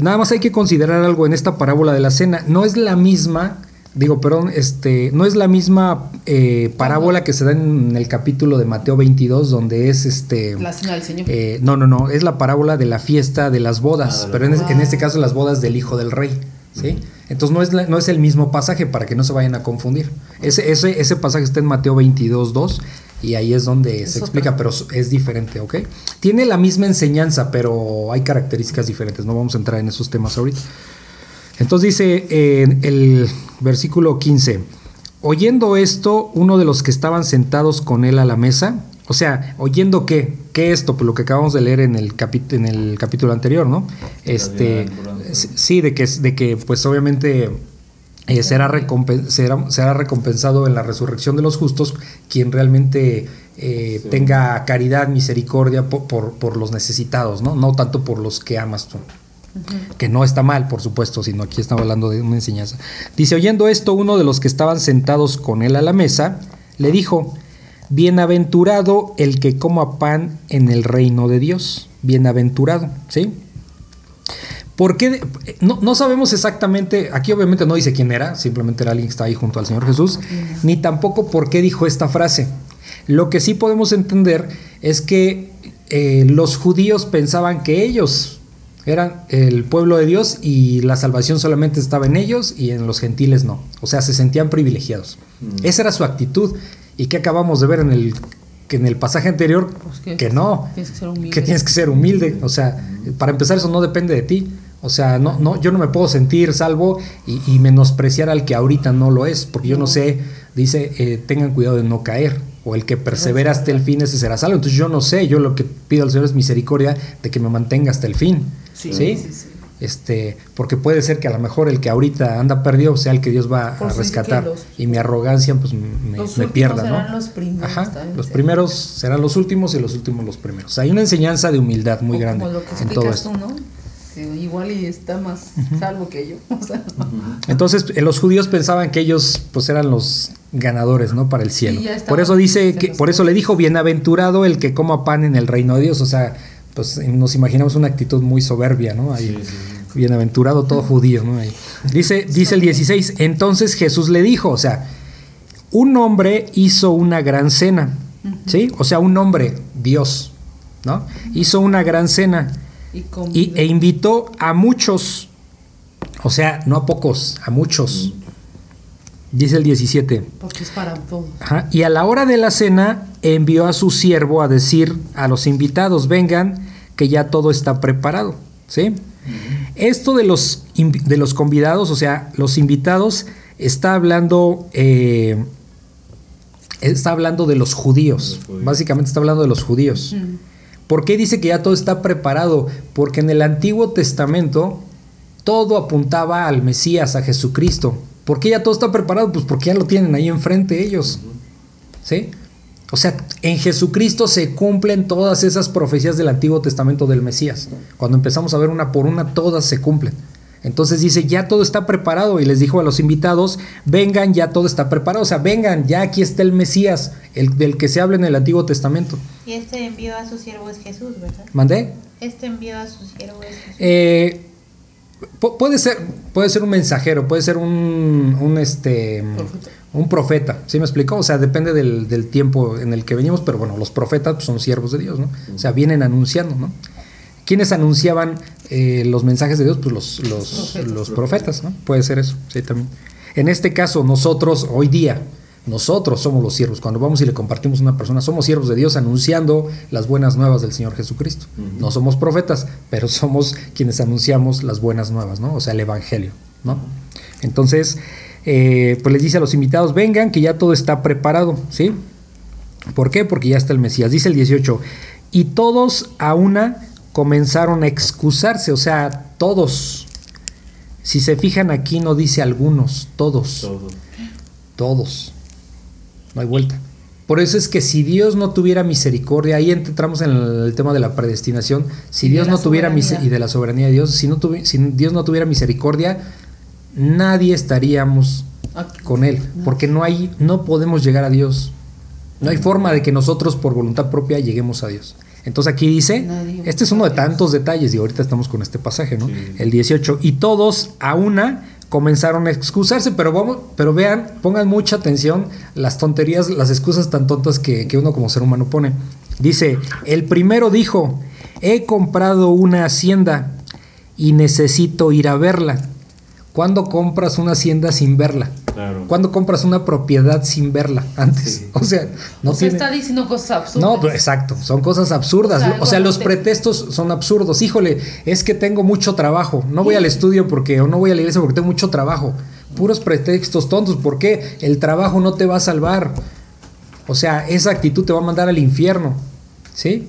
Nada más hay que considerar algo en esta parábola de la cena. No es la misma, digo, perdón, este, no es la misma eh, parábola que se da en el capítulo de Mateo 22, donde es este. La cena del Señor. eh, no, no, no, es la parábola de la fiesta de las bodas, Ah, pero en, es- boda. en este caso las bodas del hijo del rey, ¿sí? Entonces no es, la- no es el mismo pasaje para que no se vayan a confundir. Ese, ese, ese pasaje está en Mateo 22, 2 y ahí es donde Es se otra. explica, pero es diferente, ¿ok? Tiene la misma enseñanza, pero hay características diferentes, no vamos a entrar en esos temas ahorita. Entonces dice en el versículo 15, oyendo esto, uno de los que estaban sentados con él a la mesa, o sea, oyendo qué, qué esto, pues lo que acabamos de leer en el, en el capítulo anterior, ¿no? Este, sí, de que, de que pues obviamente eh, será, recompen- será, será recompensado en la resurrección de los justos quien realmente eh, Sí. tenga caridad, misericordia por, por, por los necesitados, ¿no? No tanto por los que amas tú que no está mal, por supuesto, sino aquí estamos hablando de una enseñanza. Dice, oyendo esto, uno de los que estaban sentados con él a la mesa, le dijo, bienaventurado el que coma pan en el reino de Dios, bienaventurado, ¿sí? ¿Por qué? de- No, no sabemos exactamente, aquí obviamente no dice quién era, simplemente era alguien que está ahí junto al Señor Jesús, ni tampoco por qué dijo esta frase. Lo que sí podemos entender es que eh, los judíos pensaban que ellos eran el pueblo de Dios y la salvación solamente estaba en ellos y en los gentiles no. O sea, se sentían privilegiados. Mm. Esa era su actitud. ¿Y que acabamos de ver en el, que en el pasaje anterior? Pues que- que no Tienes que ser humilde. que tienes que ser humilde. O sea, para empezar, eso no depende de ti. O sea, no, no, yo no me puedo sentir salvo y, y menospreciar al que ahorita no lo es, porque yo no No. sé, dice, eh, tengan cuidado de no caer. O el que persevera hasta el fin, ese será salvo. Entonces yo no sé, yo lo que pido al Señor es misericordia de que me mantenga hasta el fin. Sí, ¿sí? sí, sí. Este, porque puede ser que a lo mejor el que ahorita anda perdido sea el que Dios va Por a rescatar los- y mi arrogancia pues me, Los me últimos pierda, serán ¿no? los primeros Ajá, los primeros serán los últimos y los últimos los primeros. Hay una enseñanza de humildad muy O grande Como lo que en todo esto. tú, ¿no? Que igual y está más salvo que yo. O sea, Entonces, eh, los judíos pensaban que ellos pues eran los ganadores, ¿no? Para el cielo. por eso dice que por eso le dijo bienaventurado el que coma pan en el reino de Dios, o sea, pues nos imaginamos una actitud muy soberbia, ¿no? Ahí, Sí, sí, sí. Bienaventurado todo judío, ¿no? Ahí. Dice dice el 16, entonces Jesús le dijo, o sea, un hombre hizo una gran cena, ¿sí? O sea, un hombre, Dios, ¿no? Hizo una gran cena y, e invitó a muchos, o sea, no a pocos, a muchos. Dice el 17. porque es para todos. Ajá, Y a la hora de la cena envió a su siervo a decir a los invitados, vengan, que ya todo está preparado. ¿Sí? Esto de los, de los convidados, o sea, los invitados, está hablando, eh, está hablando de los judíos. Los judíos. Básicamente está hablando de los judíos. ¿Por qué dice que ya todo está preparado? Porque en el Antiguo Testamento todo apuntaba al Mesías, a Jesucristo. ¿Por qué ya todo está preparado? Pues porque ya lo tienen ahí enfrente ellos. ¿Sí? O sea, en Jesucristo se cumplen todas esas profecías del Antiguo Testamento del Mesías. Cuando empezamos a ver una por una, todas se cumplen. Entonces dice, ya todo está preparado. Y les dijo a los invitados, vengan, ya todo está preparado. O sea, vengan, ya aquí está el Mesías, el del que se habla en el Antiguo Testamento. Y este envió a su siervo es Jesús, ¿verdad? ¿Mandé? Este envió a su siervo es Jesús. Eh, pu- puede ser, puede ser un mensajero, puede ser un, un este Profeta. un profeta, ¿sí me explicó? O sea, depende del, del tiempo en el que venimos, pero bueno, los profetas pues, son siervos de Dios, ¿no? O sea, vienen anunciando, ¿no? ¿Quiénes anunciaban eh, los mensajes de Dios? Pues los, los, Profetas. los profetas, ¿no? Puede ser eso, sí, también. En este caso, nosotros, hoy día, nosotros somos los siervos. Cuando vamos y le compartimos a una persona, somos siervos de Dios anunciando las buenas nuevas del Señor Jesucristo. No somos profetas, pero somos quienes anunciamos las buenas nuevas, ¿no? O sea, el Evangelio, ¿no? Entonces, eh, pues les dice a los invitados, vengan, que ya todo está preparado, ¿sí? ¿Por qué? Porque ya está el Mesías. Dice el 18, y todos a una comenzaron a excusarse, o sea, todos. Si se fijan aquí no dice algunos, todos, Todo. todos. No hay vuelta. Por eso es que si Dios no tuviera misericordia, ahí entramos en el tema de la predestinación, si Y de Dios la no tuviera soberanía. mise- y de la soberanía de Dios, si, no tuvi- si Dios no tuviera misericordia, nadie estaríamos con él, porque no hay, no podemos llegar a Dios. No hay forma de que nosotros por voluntad propia lleguemos a Dios. Entonces aquí dice, este es uno de tantos detalles y ahorita estamos con este pasaje, ¿no? Sí. El 18 y todos a una comenzaron a excusarse, pero vamos, pero vean, pongan mucha atención las tonterías, las excusas tan tontas que, que uno como ser humano pone. Dice, el primero dijo, he comprado una hacienda y necesito ir a verla. ¿Cuándo compras una hacienda sin verla? Claro. ¿Cuándo compras una propiedad sin verla antes? Sí. O sea, no o sea, tiene... está diciendo cosas absurdas. No, pero exacto, son cosas absurdas. O O sea, los te- pretextos son absurdos. Híjole, es que tengo mucho trabajo. No voy al estudio porque, o no voy a la iglesia porque tengo mucho trabajo. Puros pretextos tontos. ¿Por qué? El trabajo no te va a salvar. O sea, esa actitud te va a mandar al infierno. ¿Sí?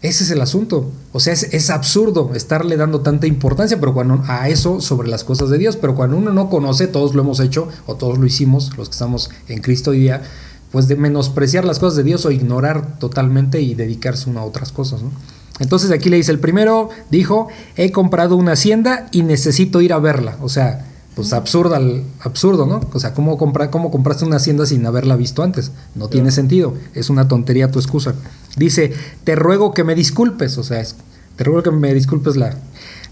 Ese es el asunto. O sea, es, es absurdo estarle dando tanta importancia pero cuando, a eso sobre las cosas de Dios. Pero cuando uno no conoce, todos lo hemos hecho o todos lo hicimos, los que estamos en Cristo hoy día, pues de menospreciar las cosas de Dios o ignorar totalmente y dedicarse uno a otras cosas. ¿no? Entonces aquí le dice, el primero dijo, he comprado una hacienda y necesito ir a verla. O sea, pues absurda, absurdo, ¿no? O sea, ¿cómo, compra, ¿cómo compraste una hacienda sin haberla visto antes? No tiene sentido, es una tontería tu excusa. Dice, te ruego que me disculpes, o sea, es- te ruego que me disculpes la...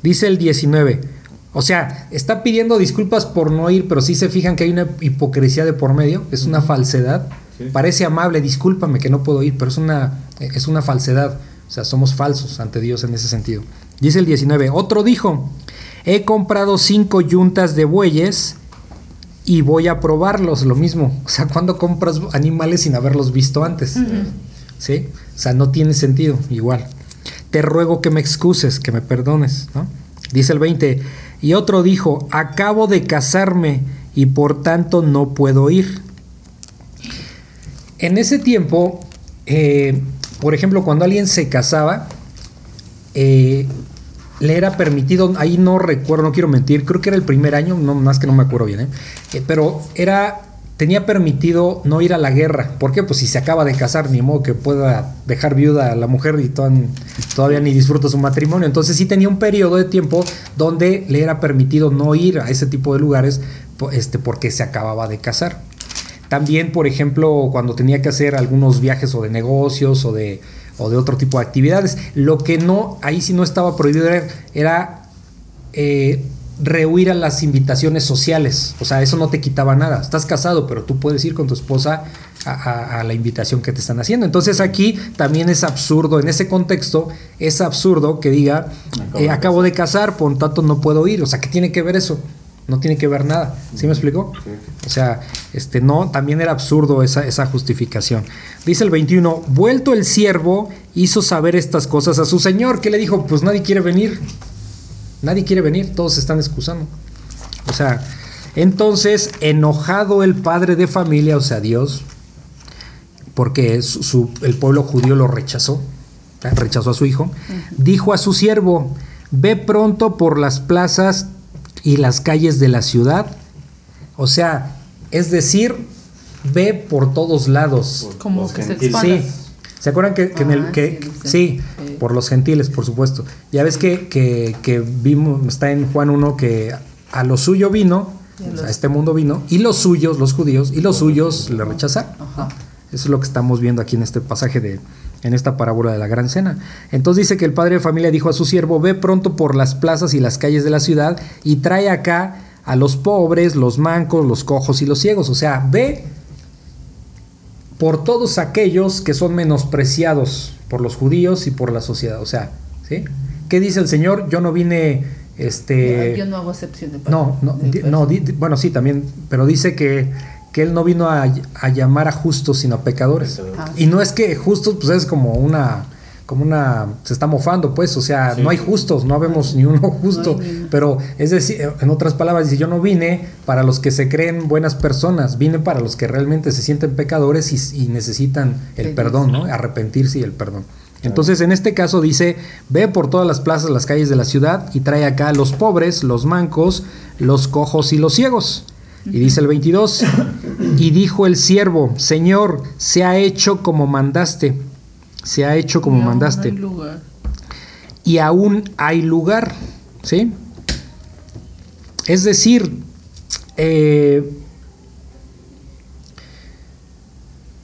Dice el 19, o sea, está pidiendo disculpas por no ir, pero sí se fijan que hay una hipocresía de por medio, es una falsedad. Sí. Parece amable, discúlpame que no puedo ir, pero es una, es una falsedad. O sea, somos falsos ante Dios en ese sentido. Dice el 19, otro dijo, he comprado cinco yuntas de bueyes y voy a probarlos, lo mismo. O sea, cuando compras animales sin haberlos visto antes? ¿Sí? O sea, no tiene sentido, igual. Te ruego que me excuses, que me perdones, ¿no? Dice el 20, y otro dijo, acabo de casarme y por tanto no puedo ir. en ese tiempo, eh, por ejemplo, cuando alguien se casaba, eh, le era permitido, ahí no recuerdo, no quiero mentir, creo que era el primer año, no más que no me acuerdo bien, ¿eh? Pero era tenía permitido no ir a la guerra. ¿Por qué? Pues si se acaba de casar, ni modo que pueda dejar viuda a la mujer y todavía ni disfruta su matrimonio. Entonces sí tenía un periodo de tiempo donde le era permitido no ir a ese tipo de lugares este, porque se acababa de casar. También, por ejemplo, cuando tenía que hacer algunos viajes o de negocios o de, o de otro tipo de actividades. Lo que no, ahí sí no estaba prohibido era, era, eh, rehuir a las invitaciones sociales. O sea, eso no te quitaba nada. Estás casado, pero tú puedes ir con tu esposa a, a- a la invitación que te están haciendo. Entonces aquí también es absurdo, en ese contexto, es absurdo que diga, Acabo eh, de acabo de casar, por tanto no puedo ir. O sea, ¿qué tiene que ver eso? No tiene que ver nada. ¿Sí me explico? Sí. O sea, este no, también era absurdo esa, esa justificación. Dice el 21, vuelto el siervo hizo saber estas cosas a su señor, que le dijo, pues nadie quiere venir. Nadie quiere venir, todos se están excusando. O sea, entonces, enojado el padre de familia, o sea, Dios, porque su- su- el pueblo judío lo rechazó, rechazó a su hijo, dijo a su siervo, ve pronto por las plazas y las calles de la ciudad. O sea, es decir, ve por todos lados. Como que se expanda. Sí. ¿Se acuerdan que, que en el Ah, que sí, sí, sí. Por los gentiles, por supuesto. Ya ves que, que, que vimos, está en Juan 1 que a lo suyo vino, a o sea, los- a este mundo vino, y los suyos, los judíos, y los suyos le rechazaron. Ajá. Eso es lo que estamos viendo aquí en este pasaje de en esta parábola de la gran cena. Entonces dice que el padre de familia dijo a su siervo, ve pronto por las plazas y las calles de la ciudad y trae acá a los pobres, los mancos, los cojos y los ciegos. O sea, ve por todos aquellos que son menospreciados por los judíos y por la sociedad. O sea, ¿sí? ¿Qué dice el Señor? Yo no vine, este... Yo no hago excepción de No, no, di- no di- bueno, sí, también, pero dice que, que él no vino a, a llamar a justos, sino a pecadores. Pecadores. Ah, Y no es que justos, pues es como una, como una, se está mofando, pues, o sea, Sí. no hay justos, no vemos ni uno justo, pero es decir, en otras palabras, dice, yo no vine para los que se creen buenas personas, vine para los que realmente se sienten pecadores y, y necesitan el perdón, ¿no? Arrepentirse y el perdón. Entonces, en este caso dice, ve por todas las plazas, las calles de la ciudad y trae acá a los pobres, los mancos, los cojos y los ciegos. Y dice el 22, y dijo el siervo, Señor, se ha hecho como mandaste, se ha hecho como Y mandaste, no hay lugar. y aún hay lugar, ¿sí? Es decir, eh,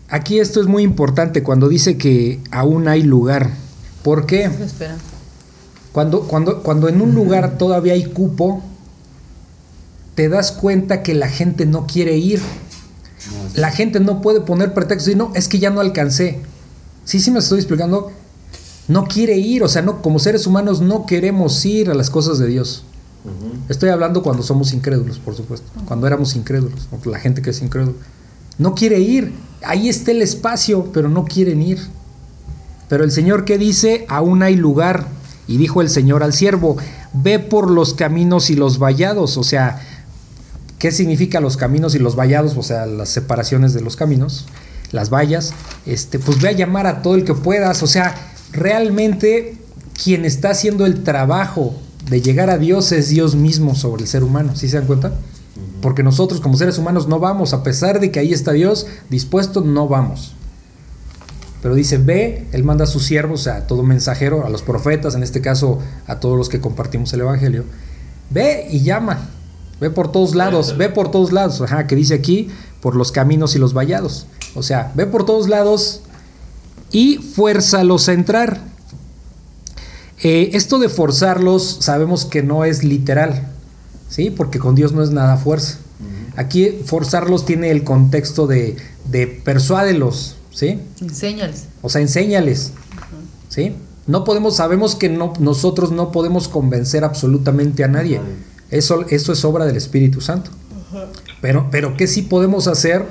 aquí esto es muy importante cuando dice que aún hay lugar. ¿Por qué? Espera. Cuando, cuando, cuando en un lugar todavía hay cupo, te das cuenta que la gente no quiere ir. No, sí. La gente no puede poner pretextos y no, es que ya no alcancé. Sí, sí me estoy explicando. No quiere ir, o sea, no, como seres humanos no queremos ir a las cosas de Dios. Estoy hablando cuando somos incrédulos, por supuesto. Cuando éramos incrédulos, o la gente que es incrédula. No quiere ir. Ahí está el espacio, pero no quieren ir. Pero el Señor que dice, aún hay lugar. Y dijo el Señor al siervo, ve por los caminos y los vallados. O sea, ¿qué significa los caminos y los vallados? O sea, las separaciones de los caminos, las vallas. Este, pues ve a llamar a todo el que puedas. O sea, realmente quien está haciendo el trabajo de llegar a Dios es Dios mismo sobre el ser humano. ¿Sí se dan cuenta? Porque nosotros como seres humanos no vamos, a pesar de que ahí está Dios dispuesto, no vamos. Pero dice, ve, Él manda a sus siervos, a todo mensajero, a los profetas, en este caso a todos los que compartimos el Evangelio. Ve y llama, ve por todos lados, ve por todos lados, ajá, que dice aquí, por los caminos y los vallados. O sea, ve por todos lados y fuérzalos a entrar. Eh, esto de forzarlos sabemos que no es literal, ¿sí? Porque con Dios no es nada fuerza. Aquí forzarlos tiene el contexto de, de persuádelos, ¿sí? Enséñales. O sea, enséñales, ¿sí? No podemos, sabemos que no, nosotros no podemos convencer absolutamente a nadie. Nadie. Eso, eso es obra del Espíritu Santo. Pero, pero ¿qué sí podemos hacer?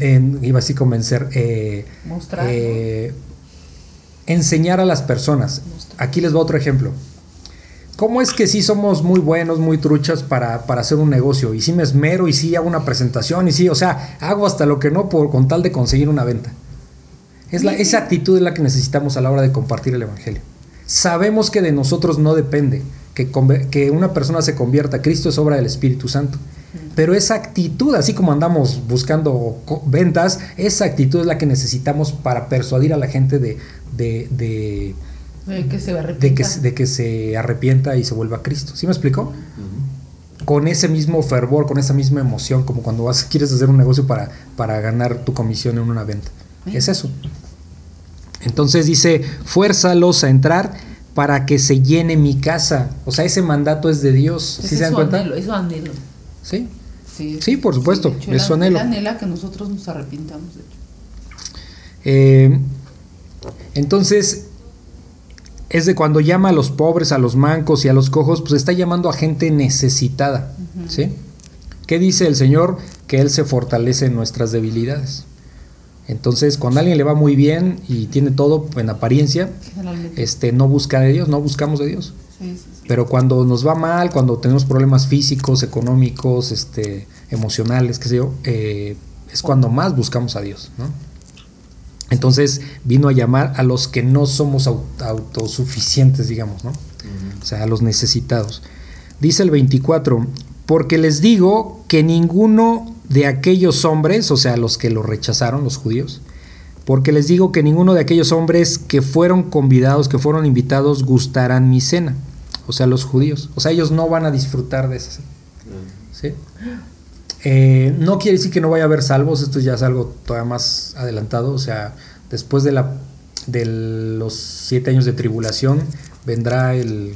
En- iba así convencer. eh, Mostrar. eh, enseñar a las personas. Mostrar. Aquí les va otro ejemplo. ¿cómo es que sí somos muy buenos, muy truchas para, para hacer un negocio? Y sí me esmero y sí hago una presentación y sí, o sea, hago hasta lo que no por, con tal de conseguir una venta. Es la, esa actitud es la que necesitamos a la hora de compartir el Evangelio. Sabemos que de nosotros no depende que, que una persona se convierta. Cristo es obra del Espíritu Santo. Pero esa actitud, así como andamos buscando ventas, esa actitud es la que necesitamos para persuadir a la gente de, de, de, De que se que, de que se arrepienta y se vuelva a Cristo. ¿Sí me explico? Con ese mismo fervor, con esa misma emoción, como cuando vas, quieres hacer un negocio para, para ganar tu comisión en una venta. Es eso. Entonces dice, fuérzalos a entrar para que se llene mi casa. O sea, ese mandato es de Dios. ¿Sí es se dan cuenta? anhelo, es su anhelo. Sí. Sí, Sí, por supuesto, hecho, es su an- anhelo. él anhela que nosotros nos arrepintamos, de hecho. Eh, entonces, es de cuando llama a los pobres, a los mancos y a los cojos, pues está llamando a gente necesitada. ¿Sí? ¿Qué dice el Señor? Que Él se fortalece en nuestras debilidades. Entonces, cuando a alguien le va muy bien y tiene todo en apariencia, este, no busca de Dios, no buscamos de Dios. Sí, sí, sí. Pero cuando nos va mal, cuando tenemos problemas físicos, económicos, este, emocionales, qué sé yo, eh, es cuando más buscamos a Dios, ¿no? Entonces vino a llamar a los que no somos au- autosuficientes, digamos, ¿no? O sea, a los necesitados. Dice el 24, porque les digo que ninguno de aquellos hombres, o sea, los que lo rechazaron, los judíos, porque les digo que ninguno de aquellos hombres que fueron convidados, que fueron invitados, gustarán mi cena. O sea, los judíos. O sea, ellos no van a disfrutar de cena. ¿sí? Eh, no quiere decir que no vaya a haber salvos, esto ya es algo todavía más adelantado. O sea, después de, la, de los siete años de tribulación, vendrá el.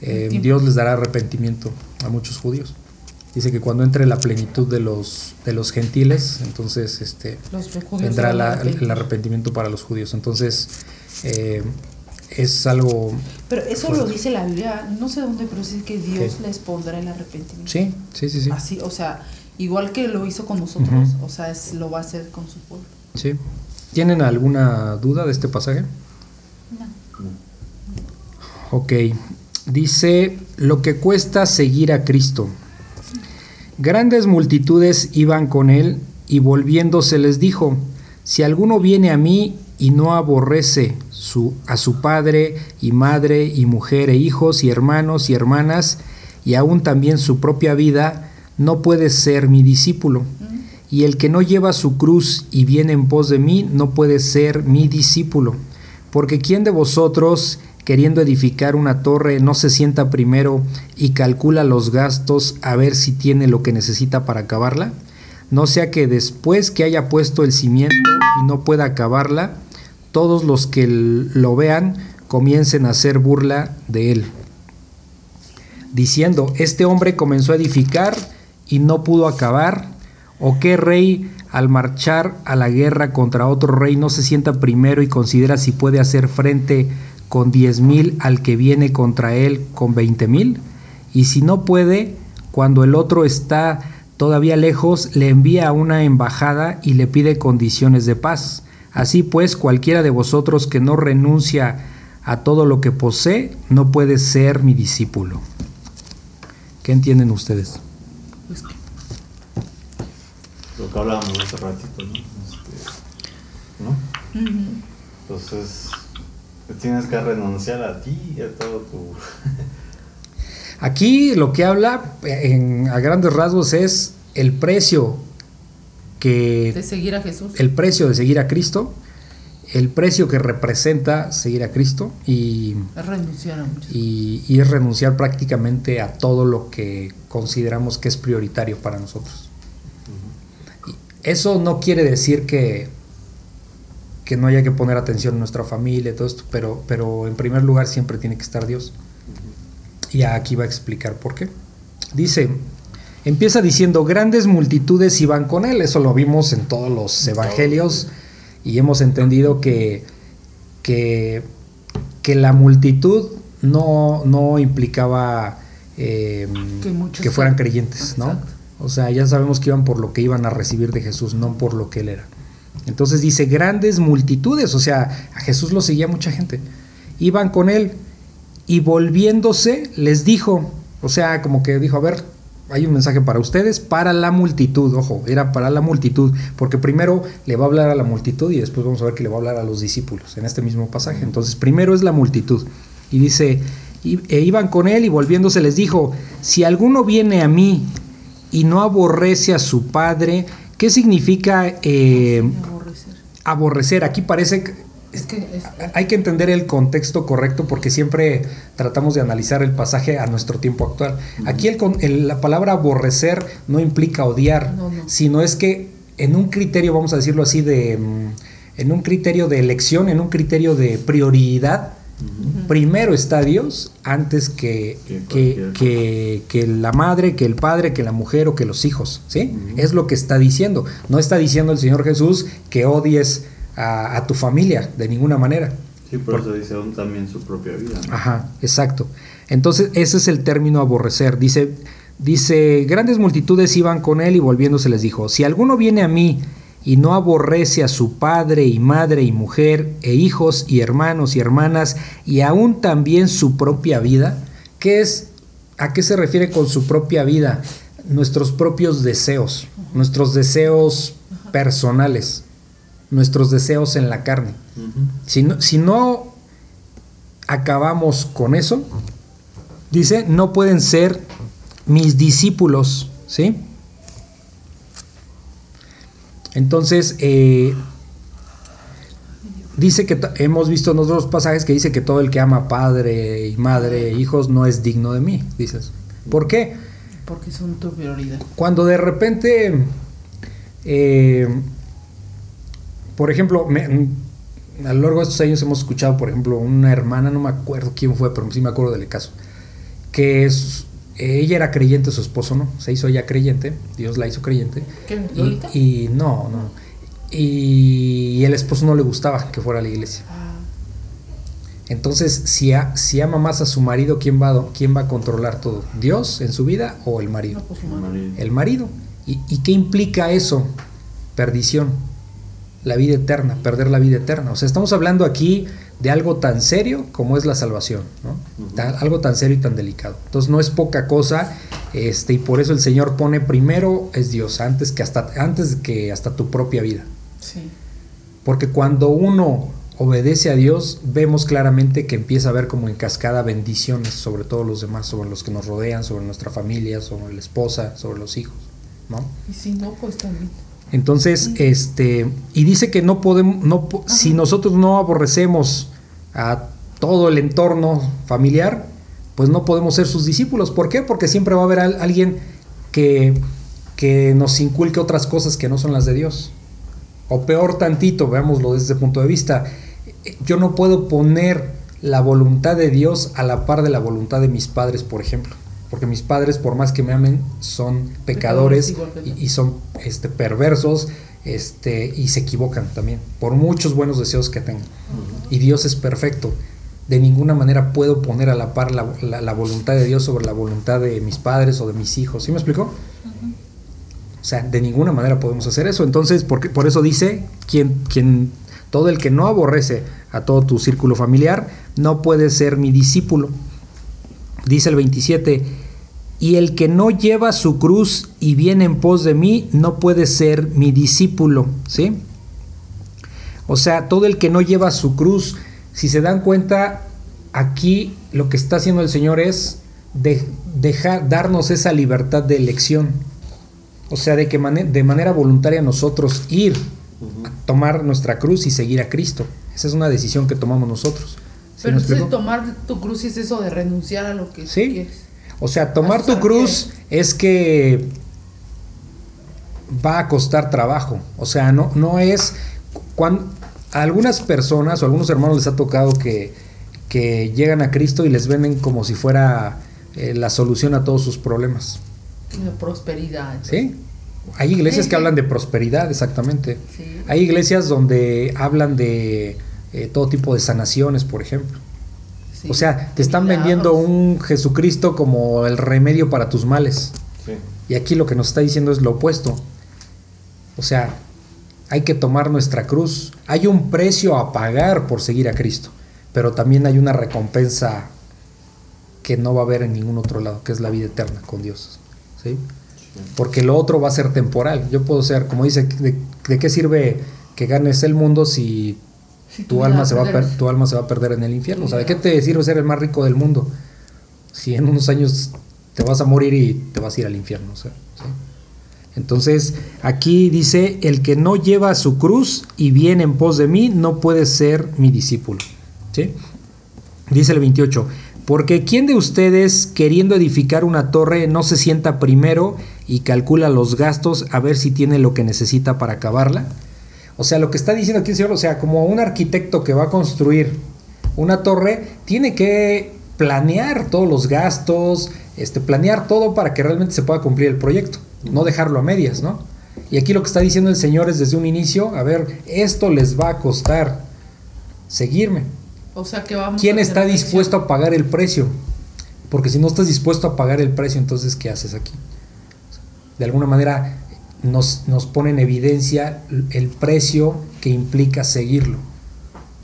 eh. Dios les dará arrepentimiento a muchos judíos. Dice que cuando entre la plenitud de los, de los gentiles, entonces este, vendrá la- el arrepentimiento para los judíos. Entonces, eh, es algo. Pero eso Fuerte. lo dice la Biblia, no sé dónde, pero dice que Dios ¿Qué? les pondrá el arrepentimiento. Sí, sí, sí, sí. Así, o sea, igual que lo hizo con nosotros, o sea, es, lo va a hacer con su pueblo. sí. ¿Tienen alguna duda de este pasaje? No. Ok, dice lo que cuesta seguir a Cristo. Grandes multitudes iban con él y volviéndose les dijo, si alguno viene a mí y no aborrece su, a su padre y madre y mujer e hijos y hermanos y hermanas y aún también su propia vida, no puede ser mi discípulo. Y el que no lleva su cruz y viene en pos de mí, no puede ser mi discípulo. Porque ¿quién de vosotros, queriendo edificar una torre, no se sienta primero y calcula los gastos a ver si tiene lo que necesita para acabarla? No sea que después que haya puesto el cimiento y no pueda acabarla, todos los que lo vean comiencen a hacer burla de él, diciendo, este hombre comenzó a edificar y no pudo acabar, o qué rey al marchar a la guerra contra otro rey no se sienta primero y considera si puede hacer frente con diez mil al que viene contra él con veinte mil, y si no puede, cuando el otro está todavía lejos, le envía una embajada y le pide condiciones de paz. Así pues, cualquiera de vosotros que no renuncia a todo lo que posee, no puede ser mi discípulo. ¿Qué entienden ustedes? Pues que- Lo que hablábamos hace ratito, ¿no? Este, ¿no? Entonces, tienes que renunciar a ti y a todo tu... Aquí lo que habla en- a grandes rasgos es el precio de seguir a Jesús. el precio de seguir a Cristo, el precio que representa seguir a Cristo y, Es renunciar a y, y es renunciar prácticamente a todo lo que consideramos que es prioritario para nosotros. Y Eso no quiere decir que, que no haya que poner atención en nuestra familia y todo esto, pero, pero en primer lugar siempre tiene que estar Dios. Y aquí va a explicar por qué. Dice, empieza diciendo, grandes multitudes iban con él. Eso lo vimos en todos los evangelios y hemos entendido que, que, que la multitud no, no implicaba eh, Que que fueran fueran. creyentes, ¿no? Exacto. O sea, ya sabemos que iban por lo que iban a recibir de Jesús, no por lo que él era. Entonces dice, grandes multitudes, o sea, a Jesús lo seguía mucha gente. Iban con él y volviéndose les dijo, o sea, como que dijo, a ver, hay un mensaje para ustedes, para la multitud, ojo, era para la multitud, porque primero le va a hablar a la multitud y después vamos a ver que le va a hablar a los discípulos en este mismo pasaje. Entonces, primero es la multitud. Y dice, e iban con él y volviéndose les dijo, si alguno viene a mí y no aborrece a su padre, ¿qué significa eh, Aborrecer. aborrecer? Aquí parece que Es que es- hay que entender el contexto correcto porque siempre tratamos de analizar el pasaje a nuestro tiempo actual. Aquí el con- el- la palabra aborrecer no implica odiar, No, no. sino es que en un criterio, vamos a decirlo así, de mm, en un criterio de elección, en un criterio de prioridad, primero está Dios antes que, Que que, la madre, que el padre, que la mujer o que los hijos. ¿sí? Es lo que está diciendo. No está diciendo el Señor Jesús que odies a, a tu familia de ninguna manera. Sí, por eso dice aún también su propia vida. ¿no? Ajá, exacto. Entonces, ese es el término aborrecer. Dice, dice, grandes multitudes iban con él y volviéndose les dijo, si alguno viene a mí y no aborrece a su padre y madre y mujer e hijos y hermanos y hermanas y aún también su propia vida, ¿qué es? ¿A qué se refiere con su propia vida? Nuestros propios deseos, nuestros deseos personales, nuestros deseos en la carne. Si no, si no acabamos con eso, dice, no pueden ser mis discípulos, ¿sí? Entonces, eh, dice que hemos visto en otros pasajes que dice que todo el que ama padre y madre e hijos no es digno de mí, dices. ¿Por qué? porque son tu prioridad. Cuando de repente, eh, por ejemplo, me- mm, a lo largo de estos años hemos escuchado, por ejemplo, una hermana, no me acuerdo quién fue, pero sí me acuerdo del caso, que es, ella era creyente, su esposo no, se hizo ella creyente, Dios la hizo creyente. ¿Qué? Y, y no, no. Y el esposo no le gustaba que fuera a la iglesia. Ah, Entonces, si, a- si ama más a su marido, ¿quién va, a- ¿quién va a controlar todo? ¿Dios en su vida o el marido? no, pues El marido. el marido. ¿Y, y qué implica eso? Perdición, la vida eterna, perder la vida eterna. O sea, estamos hablando aquí de algo tan serio como es la salvación, ¿no? Algo tan serio y tan delicado. Entonces no es poca cosa, este, y por eso el Señor pone primero es Dios, antes que hasta, antes que hasta tu propia vida. Sí. Porque cuando uno obedece a Dios, vemos claramente que empieza a haber como en cascada bendiciones sobre todos los demás, sobre los que nos rodean, sobre nuestra familia, sobre la esposa, sobre los hijos, ¿no? Y si no, pues también. Entonces, este, y dice que no podemos, no, si nosotros no aborrecemos a todo el entorno familiar, pues no podemos ser sus discípulos. ¿Por qué? Porque siempre va a haber al- alguien que, que nos inculque otras cosas que no son las de Dios. O peor tantito, veámoslo desde ese punto de vista, yo no puedo poner la voluntad de Dios a la par de la voluntad de mis padres, por ejemplo. Porque mis padres, por más que me amen, son pecadores y, y son este, perversos este, y se equivocan también, por muchos buenos deseos que tengan. Y Dios es perfecto. De ninguna manera puedo poner a la par la, la- la voluntad de Dios sobre la voluntad de mis padres o de mis hijos. ¿Sí me explico? O sea, de ninguna manera podemos hacer eso. Entonces, por, por eso dice, quien, quien, todo el que no aborrece a todo tu círculo familiar, no puede ser mi discípulo. Dice el 27, y el que no lleva su cruz y viene en pos de mí, no puede ser mi discípulo. ¿Sí? O sea, todo el que no lleva su cruz, si se dan cuenta, aquí lo que está haciendo el Señor es de- dejar, darnos esa libertad de elección. O sea, de que de manera voluntaria nosotros ir a tomar nuestra cruz y seguir a Cristo. Esa es una decisión que tomamos nosotros. ¿Sí Pero entonces tomar tu cruz es eso de renunciar a lo que Sí. quieres. O sea, tomar tu cruz es que va a costar trabajo. O sea, no, no es. Cuando, a algunas personas o a algunos hermanos les ha tocado que, que llegan a Cristo y les venden como si fuera eh, la solución a todos sus problemas. Prosperidad. ¿Sí? Hay iglesias que hablan de prosperidad, exactamente. Sí. Hay iglesias donde hablan de eh, todo tipo de sanaciones, por ejemplo. Sí. O sea, te están Milagros. vendiendo un Jesucristo como el remedio para tus males. Sí. Y aquí lo que nos está diciendo es lo opuesto. O sea, hay que tomar nuestra cruz. Hay un precio a pagar por seguir a Cristo, pero también hay una recompensa que no va a haber en ningún otro lado, que es la vida eterna con Dios. ¿sí? Porque lo otro va a ser temporal. Yo puedo ser, como dice, ¿de, de qué sirve que ganes el mundo si Tu alma, se va a per- tu alma se va a perder en el infierno? O sea, ¿de qué te sirve ser el más rico del mundo? Si en unos años te vas a morir y te vas a ir al infierno. o sea, ¿sí? Entonces, aquí dice, el que no lleva su cruz y viene en pos de mí, no puede ser mi discípulo. ¿Sí? Dice el 28, porque ¿quién de ustedes queriendo edificar una torre no se sienta primero y calcula los gastos a ver si tiene lo que necesita para acabarla? O sea, lo que está diciendo aquí el Señor, o sea, como un arquitecto que va a construir una torre, tiene que planear todos los gastos, este, planear todo para que realmente se pueda cumplir el proyecto, no dejarlo a medias, ¿no? Y aquí lo que está diciendo el Señor es desde un inicio, a ver, esto les va a costar seguirme. O sea que vamos ¿Quién a está dispuesto a pagar el precio? Porque si no estás dispuesto a pagar el precio, entonces ¿qué haces aquí? De alguna manera nos, nos pone en evidencia el precio que implica seguirlo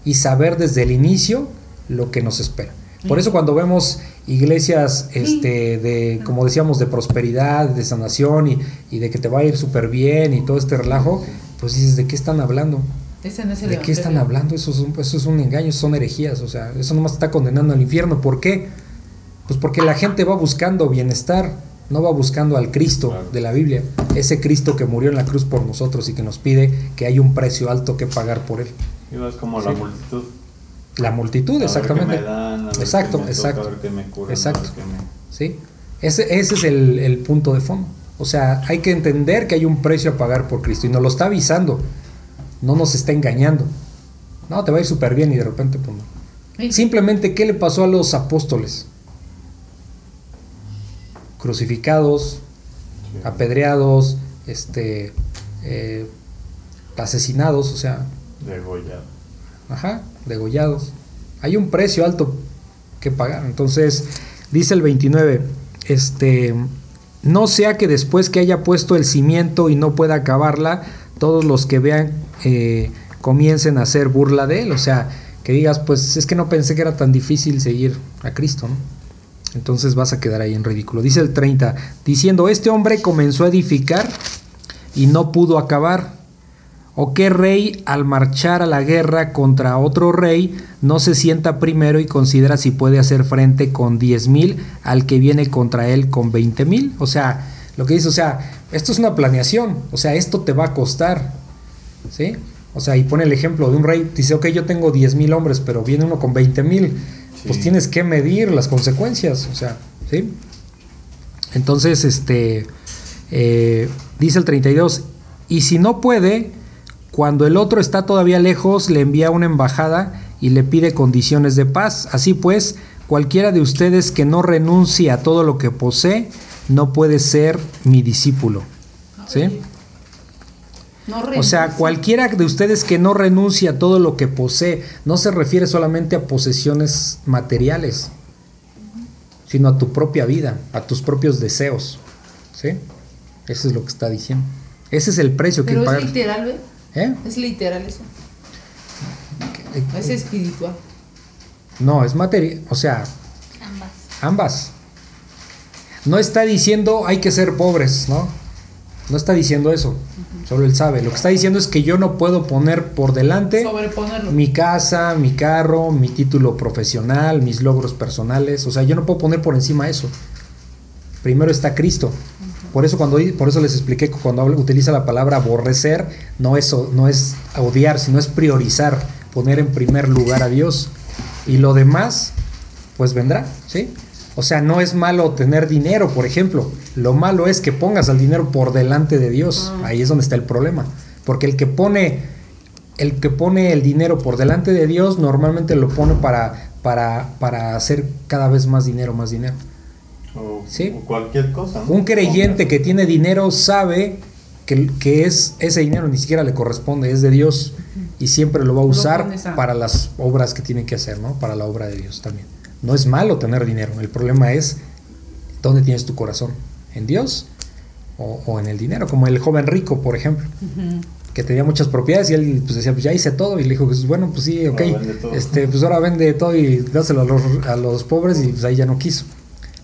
y saber desde el inicio lo que nos espera. Por eso cuando vemos iglesias este, de, como decíamos, de prosperidad, de sanación y, y de que te va a ir súper bien y todo este relajo, pues dices, ¿de qué están hablando? Ese no es el ¿De qué están hablando? Eso es, un, eso es un engaño, son herejías, o sea, eso nomás está condenando al infierno. ¿Por qué? Pues porque la gente va buscando bienestar, no va buscando al Cristo Claro. de la Biblia, ese Cristo que murió en la cruz por nosotros y que nos pide que hay un precio alto que pagar por él. Y vas como la multitud. La multitud, A exactamente. me dan, Exacto, me exacto. Toca, me curan, Exacto. me- ¿sí? Ese, ese es el, el punto de fondo. O sea, hay que entender que hay un precio a pagar por Cristo y nos lo está avisando, no nos está engañando. No, te va a ir súper bien y de repente, pues no. Sí. Simplemente, ¿qué le pasó a los apóstoles? Crucificados, apedreados, este, eh, asesinados, o sea, Degollado. ajá, degollados. Hay un precio alto que pagar. Entonces, dice el 29, este, no sea que después que haya puesto el cimiento y no pueda acabarla, todos los que vean eh, comiencen a hacer burla de él. O sea, que digas, pues es que no pensé que era tan difícil seguir a Cristo, ¿no? Entonces vas a quedar ahí en ridículo. Dice el 30, diciendo, este hombre comenzó a edificar y no pudo acabar. ¿O qué rey al marchar a la guerra contra otro rey no se sienta primero y considera si puede hacer frente con 10 mil al que viene contra él con 20 mil? O sea, lo que dice, o sea, esto es una planeación, o sea, esto te va a costar, ¿sí? O sea, y pone el ejemplo de un rey, dice, ok, yo tengo 10 mil hombres, pero viene uno con 20 pues tienes que medir las consecuencias, o sea, ¿sí? Entonces, este, eh, dice el 32, y si no puede, cuando el otro está todavía lejos, le envía una embajada y le pide condiciones de paz. Así pues, cualquiera de ustedes que no renuncie a todo lo que posee, no puede ser mi discípulo. ¿Sí? No O sea, cualquiera de ustedes que no renuncie a todo lo que posee, no se refiere solamente a posesiones materiales, sino a tu propia vida, a tus propios deseos. ¿Sí? Eso es lo que está diciendo. Ese es el precio que Pero es pagas. literal, ¿ve? ¿Eh? Es literal eso. Es espiritual. No, es materia, o sea, Ambas. ambas. No está diciendo hay que ser pobres, ¿no? No está diciendo eso. Solo él sabe. Lo que está diciendo es que yo no puedo poner por delante mi casa, mi carro, mi título profesional, mis logros personales. O sea, yo no puedo poner por encima eso. Primero está Cristo. Por eso cuando por eso les expliqué que cuando utiliza la palabra aborrecer, no es, no es odiar, sino es priorizar, poner en primer lugar a Dios. Y lo demás, pues vendrá, ¿sí? O sea, no es malo tener dinero, por ejemplo. Lo malo es que pongas al dinero por delante de Dios. Ah. Ahí es donde está el problema. Porque el que pone el que pone el dinero por delante de Dios normalmente lo pone para, para, para hacer cada vez más dinero, más dinero. O, Sí. o cualquier cosa. ¿no? Un creyente que tiene dinero sabe que, que es, ese dinero ni siquiera le corresponde, es de Dios y siempre lo va a usar para las obras que tiene que hacer, ¿no? Para la obra de Dios también. No es malo tener dinero, el problema es dónde tienes tu corazón, en Dios o, o en el dinero, como el joven rico, por ejemplo. Que tenía muchas propiedades y él pues decía, pues ya hice todo y le dijo, pues bueno, pues sí, ok, este, pues ahora vende todo y dáselo a los, a los pobres y pues ahí ya no quiso.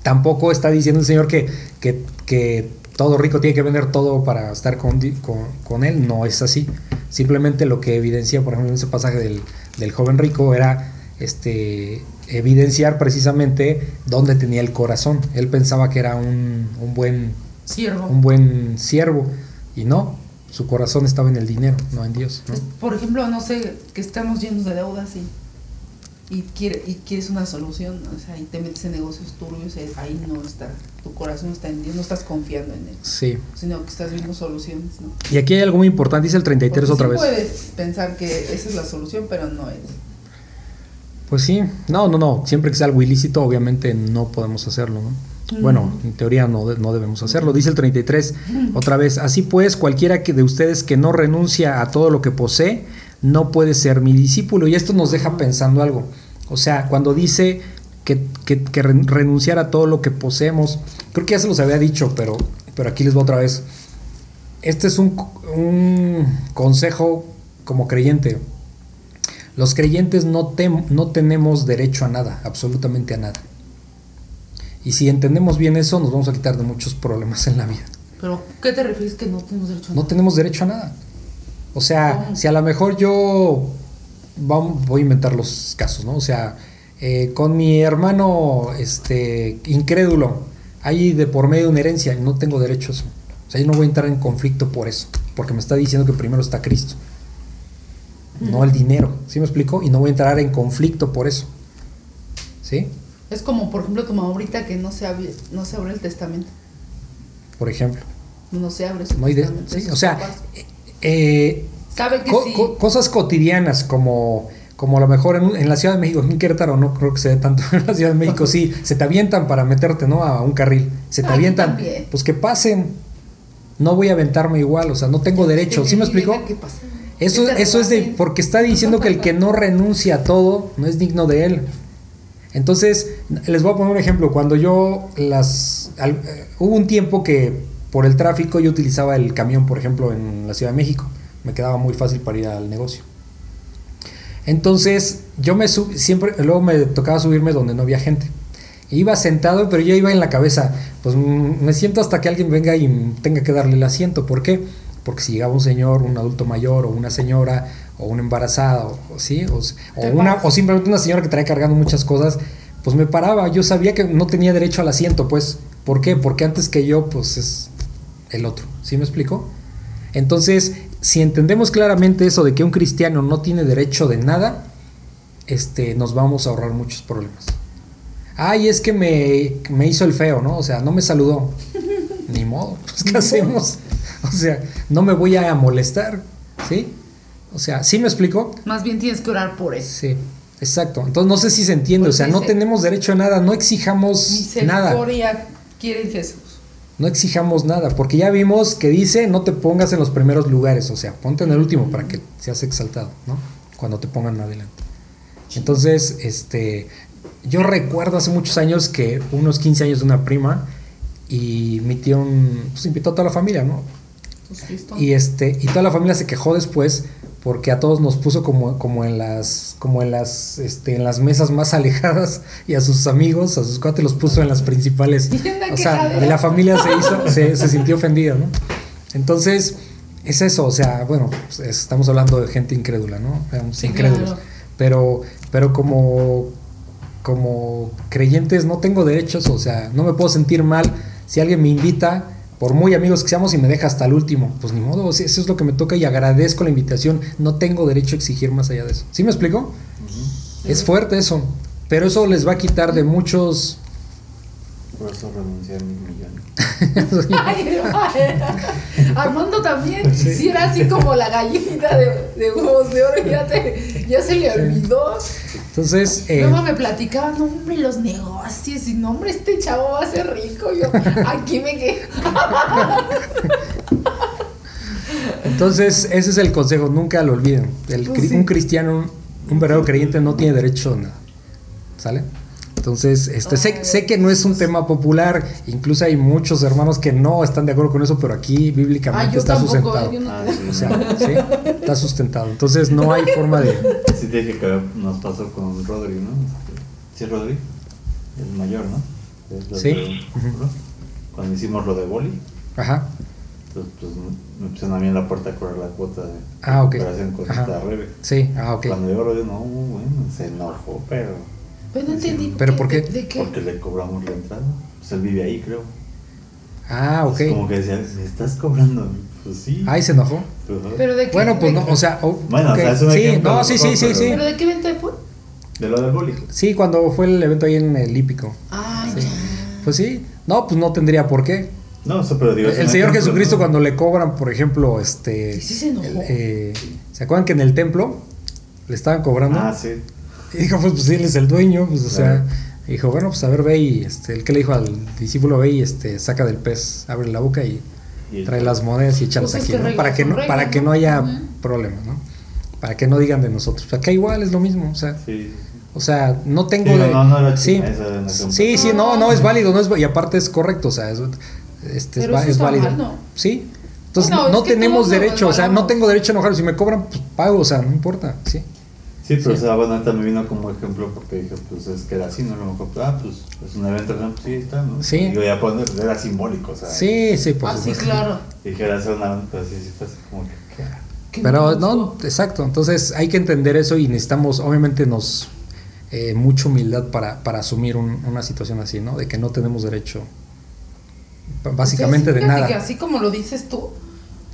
Tampoco está diciendo el Señor que, que, que todo rico tiene que vender todo para estar con, con, con él, no es así. Simplemente lo que evidencia, por ejemplo, en ese pasaje del, del joven rico era este evidenciar precisamente dónde tenía el corazón. Él pensaba que era un, un buen Siervo. un buen siervo y no, su corazón estaba en el dinero, no en Dios. ¿no? Es, Por ejemplo, no sé, que estamos llenos de deudas y, y, quiere, y quieres una solución, o sea, y te metes en negocios turbios, ahí no está, tu corazón está en Dios, no estás confiando en Él, Sí. sino que estás viendo soluciones, ¿no? Y aquí hay algo muy importante, dice el 33 Porque otra sí vez. puedes pensar que esa es la solución, pero no es. Pues sí, no, no, no, siempre que sea algo ilícito, obviamente no podemos hacerlo, ¿no? Bueno, en teoría no, no debemos hacerlo. Dice el 33, otra vez, así pues, cualquiera que de ustedes que no renuncia a todo lo que posee, no puede ser mi discípulo. Y esto nos deja pensando algo. O sea, cuando dice que, que, que ren- renunciar a todo lo que poseemos, creo que ya se los había dicho, pero, pero aquí les voy otra vez. Este es un, un consejo como creyente. Los creyentes no, tenemos derecho a nada, absolutamente a nada. Y si entendemos bien eso, nos vamos a quitar de muchos problemas en la vida. Pero, ¿qué te refieres que no tenemos derecho a No tenemos derecho a nada. O sea, ¿Cómo? si a lo mejor yo vamos, voy a inventar los casos, ¿no? O sea, eh, con mi hermano este, incrédulo, hay de por medio una herencia y no tengo derecho a eso. O sea, yo no voy a entrar en conflicto por eso, porque me está diciendo que primero está Cristo, no el dinero. ¿Sí me explico? Y no voy a entrar en conflicto por eso. ¿Sí? Es como, por ejemplo, tu mamá ahorita que no se abre, no se abre el testamento. Por ejemplo. No se abre su No testamento. sí, o sea, eh, sabe que Co- sí. co- cosas cotidianas como, como a lo mejor en, en la Ciudad de México, en Querétaro no creo que se dé tanto, en la Ciudad de México sí, se te avientan para meterte ¿no? a un carril, se te Aquí avientan, también. pues que pasen, no voy a aventarme igual, o sea, no tengo derecho, ¿sí me explico? Eso, Que te eso es de, porque está diciendo que el que no renuncia a todo no es digno de él. Entonces, les voy a poner un ejemplo. Cuando yo las... al- eh, hubo un tiempo que por el tráfico yo utilizaba el camión, por ejemplo, en la Ciudad de México. Me quedaba muy fácil para ir al negocio. Entonces, yo me sub, siempre, luego me tocaba subirme donde no había gente. Iba sentado, pero yo iba en la cabeza, pues mm, me siento hasta que alguien venga y tenga que darle el asiento. ¿Por qué? Porque si llegaba un señor, un adulto mayor, o una señora, o una embarazada, o, o ¿sí? o, o una, o simplemente una señora que traía cargando muchas cosas, pues me paraba. Yo sabía que no tenía derecho al asiento, pues. ¿Por qué? Porque antes que yo, pues es el otro. ¿Sí me explico? Entonces, si entendemos claramente eso de que un cristiano no tiene derecho de nada, este, nos vamos a ahorrar muchos problemas. Ay, es que me, me hizo el feo, ¿no? O sea, no me saludó. Ni modo, pues ¿qué hacemos? O sea, no me voy a molestar, ¿sí? O sea, ¿sí me explico? Más bien tienes que orar por eso. Sí, exacto. Entonces no sé si se entiende, o Pues sea, no tenemos derecho a nada, no exijamos nada. Misericordia quiere Jesús. No exijamos nada, porque ya vimos que dice no te pongas en los primeros lugares, o sea, ponte en el último para que seas exaltado, ¿no? Cuando te pongan adelante. Entonces, este, yo recuerdo hace muchos años que unos 15 años de una prima y mi tío un- pues, invitó a toda la familia, ¿no? Pues. Y este, y toda la familia se quejó después porque a todos nos puso como, como en las, como en las, este, en las mesas más alejadas y a sus amigos, a sus cuates los puso en las principales. O sea, y la familia se hizo, se, se sintió ofendida, ¿no? Entonces, es eso, o sea, bueno, pues, estamos hablando de gente incrédula, ¿no? Sí, incrédulos. claro. Pero, pero como, como creyentes no tengo derechos, o sea, no me puedo sentir mal si alguien me invita, por muy amigos que seamos, y me deja hasta el último. Pues ni modo, eso es lo que me toca y agradezco la invitación. No tengo derecho a exigir más allá de eso. ¿Sí me explico? Es fuerte eso. Pero eso les va a quitar de muchos... Por eso renuncié a mis millones. Ay, ay, Armando también, si era así como la gallinita de, de huevos de oro, ya, te, ya se le olvidó. Entonces, eh, Luego me platicaban, no, hombre, los negocios, y no, hombre, este chavo va a ser rico. Yo, aquí me quedé. entonces ese es el consejo, nunca lo olviden. El Pues sí. Un cristiano, un verdadero creyente no tiene derecho a nada. ¿Sale? Entonces, este, sé, sé que no es un tema popular, incluso hay muchos hermanos que no están de acuerdo con eso, pero aquí Ah, bíblicamente yo está tampoco, sustentado. yo no- Ah, sí. O sea, sí, está sustentado. Entonces no hay forma de... Sí, te dije que nos pasó con Rodri, ¿no? Sí, Rodri, el mayor, ¿no? Lo Sí. de-. Cuando hicimos lo de boli, Ajá. pues, pues me pusieron a mí en la puerta a cobrar la cuota de Ah, ok. operación con Ajá. esta Rebe. Sí, ah, ok. Cuando llegó Rodri, no, bueno, se enojó, pero... Pues no entendí. ¿Pero por qué? ¿De, de qué? Porque le cobramos la entrada. Pues él vive ahí, creo. Ah, ok. Es como que decía, ¿me estás cobrando? Pues sí. Ahí se enojó. ¿no? ¿Pero de qué? Bueno, pues ¿De no, qué? o sea, oh, Bueno, o ok. sea, es un sí, ejemplo, no, sí, sí, sí, sí. ¿Pero de qué evento fue? De lo del boli. Sí, cuando fue el evento ahí en el Hípico. Ah, Sí. ya. Pues sí, no, pues no tendría por qué. No, eso, pero digo... El Señor ejemplo, Jesucristo ¿no? cuando le cobran, por ejemplo, este... ¿Y sí se enojó? eh, ¿Se acuerdan que en el templo le estaban cobrando? Ah, sí. Y dijo, pues, pues él es el dueño, pues, o sea, dijo, bueno, pues a ver, ve y, este, el que le dijo al discípulo, ve y, este, saca del pez, abre la boca y Y- trae las monedas y échalas Pues es aquí, que ¿no? Para que no, para que ¿no? no haya problemas, ¿no? Para que no digan de nosotros. Acá igual es lo mismo, o sea, Sí. o sea, no tengo Sí, de... no, no era sí, sí, sí, no, no, es válido, no es, y aparte es correcto, o sea, es, este, es, Pero va- eso es está válido. mal, ¿no? Sí. Entonces no es tenemos derecho, o sea, no tengo derecho a enojar. Si me cobran, pues pago, o sea, no importa, sí. Sí, pero Sí. o sea, bueno, ahorita me vino como ejemplo porque dije, pues es que era así, ¿no? A lo mejor, ah, pues es un evento, ¿no? pues sí, está, ¿no? Sí. Y voy a poner, era simbólico, o sea. Sí, sí, por Ah, sí, supuesto. claro. Dijera hacer una, pues sí, sí, pues como que, Pero no, exacto. Entonces hay que entender eso y necesitamos, obviamente, nos eh, mucha humildad para, para asumir un- una situación así, ¿no? De que no tenemos derecho, b- básicamente de que nada. así como lo dices tú.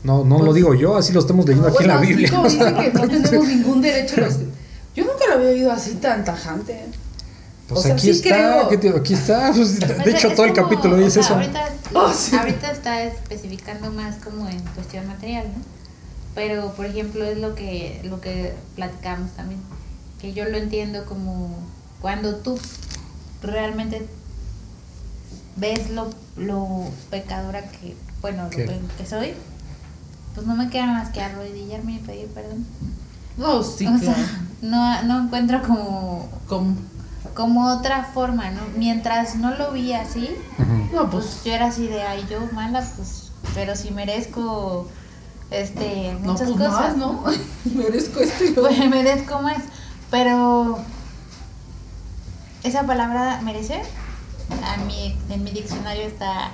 No, no lo pues- digo yo, así lo estamos leyendo aquí en la Biblia. Así como dicen que no tenemos ningún derecho. Los... Yo nunca lo había oído así tan tajante. Pues o sea, aquí sí está, creo- ¿qué te- aquí está. pues, Pues de hecho, es todo el como, capítulo o dice sea, eso. Ahorita, Ah, sí. ahorita está especificando más como en cuestión material, ¿no? Pero, por ejemplo, es lo que, lo que platicamos también. Que yo lo entiendo como cuando tú realmente ves lo, lo pecadora que, bueno, lo Que- pe- que soy, pues no me queda más que arrodillarme y pedir perdón. No, sí, o claro. sea, no, no encuentro como, Como- como otra forma, ¿no? Mientras no lo vi así. No, pues. pues yo era así de, ay, yo mala, pues, pero si merezco, este, No, muchas pues cosas, más, ¿no? Merezco esto y lo Pues merezco más, pero esa palabra merecer, a mi, en mi diccionario está,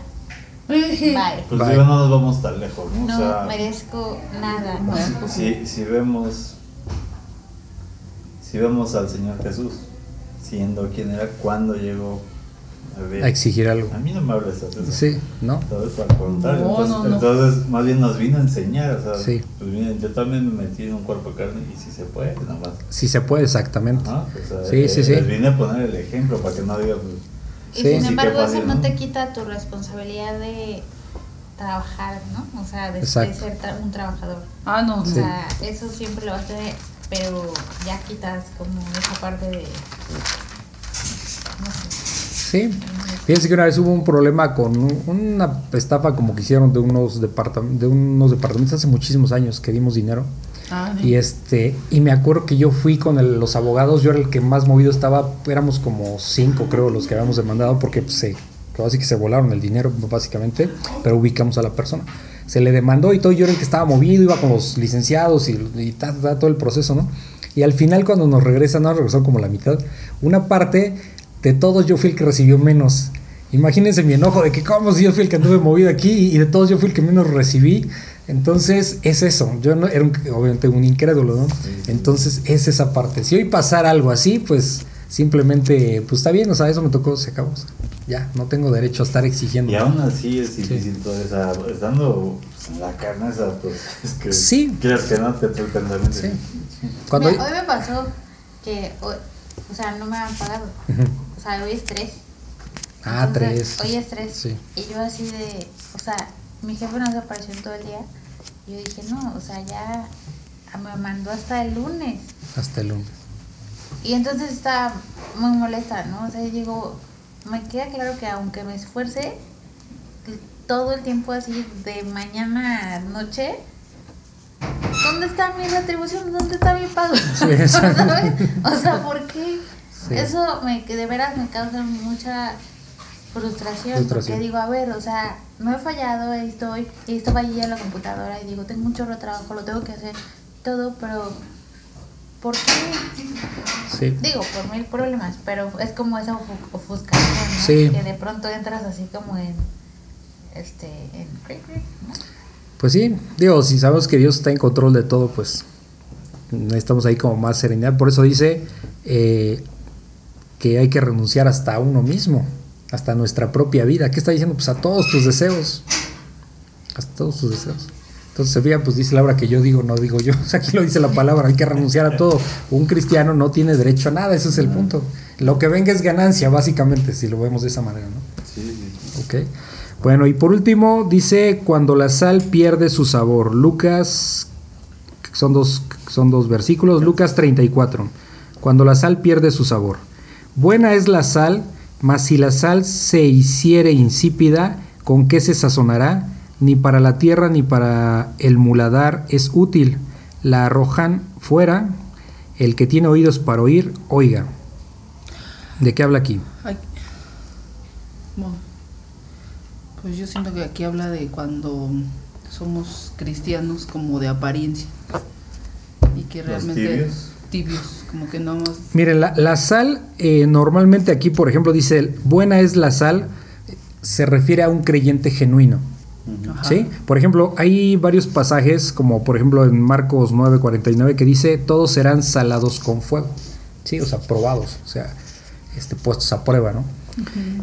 bye, Pues Bye. digo, no nos vamos tan lejos, ¿no? no o sea, merezco nada. si, si vemos, si vemos al Señor Jesús siendo quien era cuando llegó a ver, A exigir algo. a mí no me hables así. Sí, ¿no? Todo eso al contrario. No, entonces, no, no. entonces, más bien nos vino a enseñar. O sea, Sí. pues miren, yo también me metí en un cuerpo de carne y si se puede, nada más. Si se puede, exactamente. Ajá, o sea, Sí, eh, sí, sí. Les vine a poner el ejemplo para que no digan. pues, Y Sí. sin Sí, embargo, eso no te quita tu responsabilidad de trabajar, ¿no? O sea, de, ser tra- un trabajador. Ah, no, O Sí. sea, eso siempre lo vas a tener, pero ya quitas como esa parte de. No sé. Sí. Fíjense que una vez hubo un problema con un- una estafa como que hicieron de unos, departam- de unos departamentos hace muchísimos años que dimos dinero. Ah, Y este, y me acuerdo que yo fui con el- los abogados, yo era el que más movido estaba, éramos como cinco creo los que habíamos demandado porque pues, se, así que se volaron el dinero básicamente, pero ubicamos a la persona. Se le demandó y todo, yo era el que estaba movido, iba con los licenciados y, y ta, ta, todo el proceso, ¿no? Y al final cuando nos regresan, nos regresaron como la mitad, una parte de todos yo fui el que recibió menos. Imagínense mi enojo de que como si yo fui el que anduve movido aquí y de todos yo fui el que menos recibí. Entonces es eso, yo no era un- obviamente un incrédulo, ¿no? Entonces es esa parte. Si hoy pasara algo así, pues simplemente, pues está bien, o sea, eso me tocó, se acabó. o sea, ya, no tengo derecho a estar exigiendo. Y aún así es difícil todo eso. Estando pues, en la carne, esa, pues es que. Sí. Quieres que no te el pensamiento. Sí. Cuando Mira, hoy me pasó que, hoy- o sea, no me han pagado. O sea, hoy es tres. Ah, Entonces, tres. Hoy es tres. Sí. Y yo así de, o sea, mi jefe no se apareció en todo el día. Y yo dije, no, o sea, ya me mandó hasta el lunes. Hasta el lunes. Y entonces estaba muy molesta, ¿no? O sea, digo, me queda claro que aunque me esfuerce, todo el tiempo así, de mañana a noche, ¿dónde está mi retribución? ¿Dónde está mi pago? Sí. ¿Sabes? O sea, ¿por qué? Sí. Eso me, que de veras me causa mucha frustración, Frustración. porque digo, a ver, o sea, no he fallado, estoy, y esto va allí en la computadora y digo, tengo un chorro de trabajo, lo tengo que hacer todo, pero ¿por qué? Sí. Digo, por mil problemas, pero es como esa ofu- ofuscación, ¿no? Sí. Que de pronto entras así como en, este, en... ¿no? Pues sí, digo, si sabemos que Dios está en control de todo, pues necesitamos ahí como más serenidad. Por eso dice eh, que hay que renunciar hasta a uno mismo, hasta nuestra propia vida. ¿Qué está diciendo? Pues a todos tus deseos. Hasta todos tus deseos. Entonces, se pues dice Laura que yo digo, no digo yo. O sea, aquí lo dice la palabra, hay que renunciar a todo. Un cristiano no tiene derecho a nada, ese es el punto. Lo que venga es ganancia, básicamente, si lo vemos de esa manera, ¿no? Sí, sí, sí. Ok. Bueno, y por último dice cuando la sal pierde su sabor. Lucas, son dos, son dos versículos. Lucas 34. Cuando la sal pierde su sabor. Buena es la sal, mas si la sal se hiciere insípida, ¿con qué se sazonará? Ni para la tierra ni para el muladar es útil. La arrojan fuera. El que tiene oídos para oír, oiga. ¿De qué habla aquí? Ay. Bueno, pues yo siento que aquí habla de cuando somos cristianos como de apariencia y que realmente tibios. tibios, como que no más Miren, la, la sal, eh, normalmente aquí, por ejemplo, dice, buena es la sal, se refiere a un creyente genuino. Ajá. ¿Sí? Por ejemplo, hay varios pasajes, como por ejemplo en Marcos 9:49, que dice, todos serán salados con fuego. ¿Sí? O sea, probados, o sea, este, puestos a prueba, ¿no?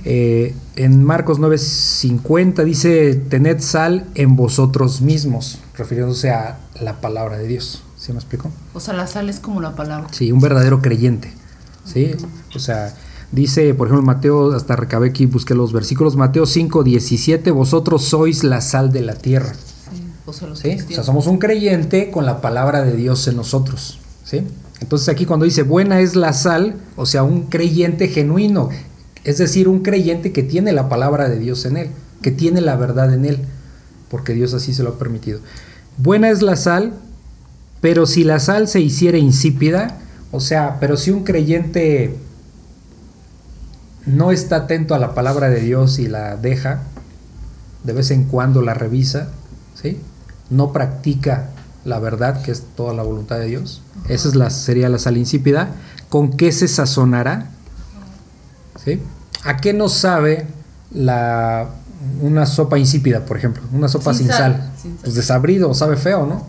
Eh, en Marcos 9:50 dice, tened sal en vosotros mismos, refiriéndose a la palabra de Dios. ¿Sí me explico? O sea, la sal es como la palabra. Sí, un verdadero creyente. ¿sí? O sea, dice, por ejemplo, Mateo, hasta recabé aquí, busqué los versículos, Mateo 5, 17, vosotros sois la sal de la tierra. Sí, o sea, los ¿sí? O sea, cristianos. somos un creyente con la palabra de Dios en nosotros. ¿sí? Entonces aquí cuando dice buena es la sal, o sea, un creyente genuino, es decir, un creyente que tiene la palabra de Dios en él, que tiene la verdad en él, porque Dios así se lo ha permitido. Buena es la sal, pero si la sal se hiciera insípida, o sea, pero si un creyente no está atento a la palabra de Dios y la deja, de vez en cuando la revisa, ¿sí? No practica la verdad, que es toda la voluntad de Dios. Esa es la, sería la sal insípida. ¿Con qué se sazonará? ¿Sí? ¿A qué nos sabe la, una sopa insípida, por ejemplo? Una sopa sin, Sin sal. sal, sin sal. Pues desabrido, sabe feo, ¿no?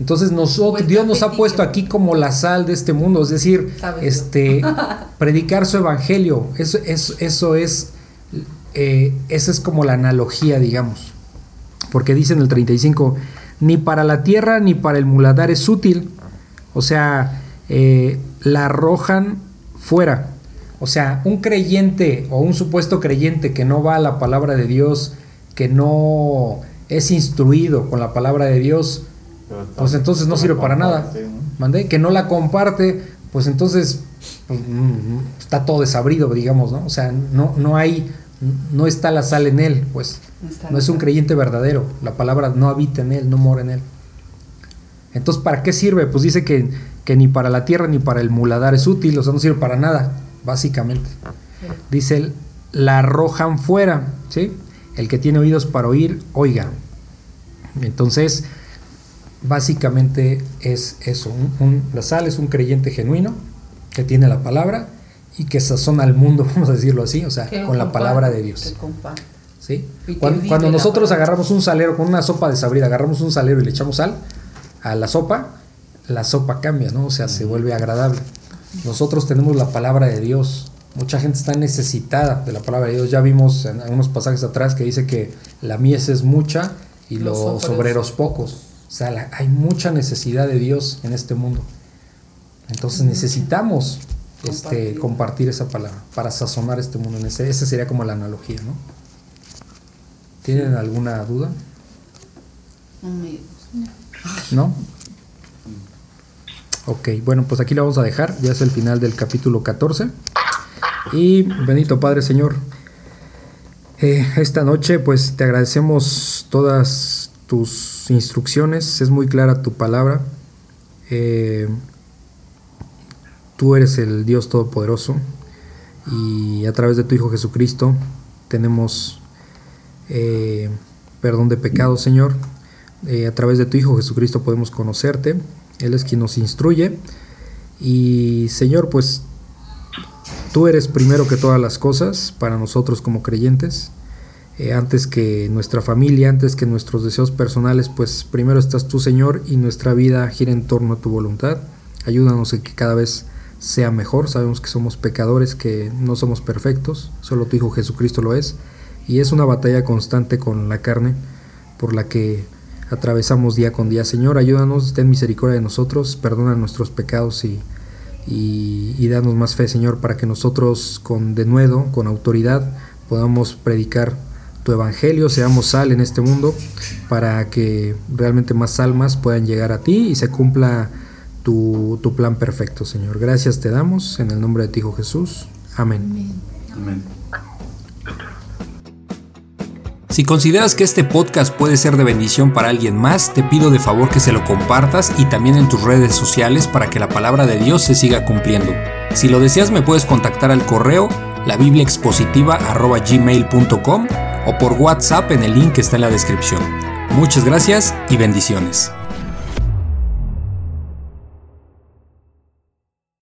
Entonces nosotros, Buen Dios nos ha puesto aquí como la sal de este mundo, es decir, este, predicar su evangelio. Eso, eso, eso es, eh, esa es como la analogía, digamos. Porque dice en el 35, ni para la tierra ni para el muladar es útil. O sea, eh, la arrojan fuera. O sea, un creyente o un supuesto creyente que no va a la palabra de Dios, que no es instruido con la palabra de Dios, pues entonces no sirve para nada. ¿Mandé? Que no la comparte, pues entonces pues, mm, está todo desabrido, digamos, ¿no? O sea, no, no hay, no está la sal en él, pues. No es un creyente verdadero. La palabra no habita en él, no mora en él. Entonces, ¿para qué sirve? Pues dice que, que ni para la tierra ni para el muladar es útil, o sea, no sirve para nada, básicamente. Dice, él, la arrojan fuera, ¿sí? El que tiene oídos para oír, oiga. Entonces, básicamente es eso. un- un- la sal es un creyente genuino que tiene la palabra y que sazona al mundo, vamos a decirlo así, o sea, Que con la palabra de Dios. ¿sí? Cuando, cuando nosotros agarramos un salero con una sopa desabrida, agarramos un salero y le echamos sal a la sopa, la sopa cambia, ¿no? O sea, se vuelve agradable. Nosotros tenemos la palabra de Dios. Mucha gente está necesitada de la palabra de Dios. Ya vimos en unos pasajes atrás que dice que la mies es mucha y Los obreros pocos. O sea, la- hay mucha necesidad de Dios en este mundo. Entonces necesitamos este, Compartir. compartir esa palabra para sazonar este mundo. Ese, esa sería como la analogía, ¿no? ¿Tienen alguna duda? Amigos. ¿No? Ok, bueno, pues aquí la vamos a dejar. Ya es el final del capítulo 14. Y bendito Padre Señor, eh, esta noche pues te agradecemos todas tus instrucciones. Es muy clara tu palabra. Eh, tú eres el Dios Todopoderoso y a través de tu Hijo Jesucristo tenemos eh, perdón de pecados, Señor. Eh, a través de tu Hijo Jesucristo podemos conocerte. Él es quien nos instruye. Y Señor, pues tú eres primero que todas las cosas para nosotros como creyentes. Eh, antes que nuestra familia, antes que nuestros deseos personales, pues primero estás tú, Señor, y nuestra vida gira en torno a tu voluntad. Ayúdanos a que cada vez sea mejor. Sabemos que somos pecadores, que no somos perfectos, solo tu Hijo Jesucristo lo es. Y es una batalla constante con la carne por la que atravesamos día con día. Señor, ayúdanos, ten misericordia de nosotros, perdona nuestros pecados y, y, danos más fe, Señor, para que nosotros con denuedo, con autoridad, podamos predicar tu evangelio, seamos sal en este mundo, para que realmente más almas puedan llegar a ti y se cumpla tu, tu plan perfecto, Señor. Gracias te damos en el nombre de ti, Hijo Jesús. Amén. Amén. Si consideras que este podcast puede ser de bendición para alguien más, te pido de favor que se lo compartas y también en tus redes sociales para que la palabra de Dios se siga cumpliendo. Si lo deseas me puedes contactar al correo labibliaexpositiva.gmail.com o por WhatsApp en el link que está en la descripción. Muchas gracias y bendiciones.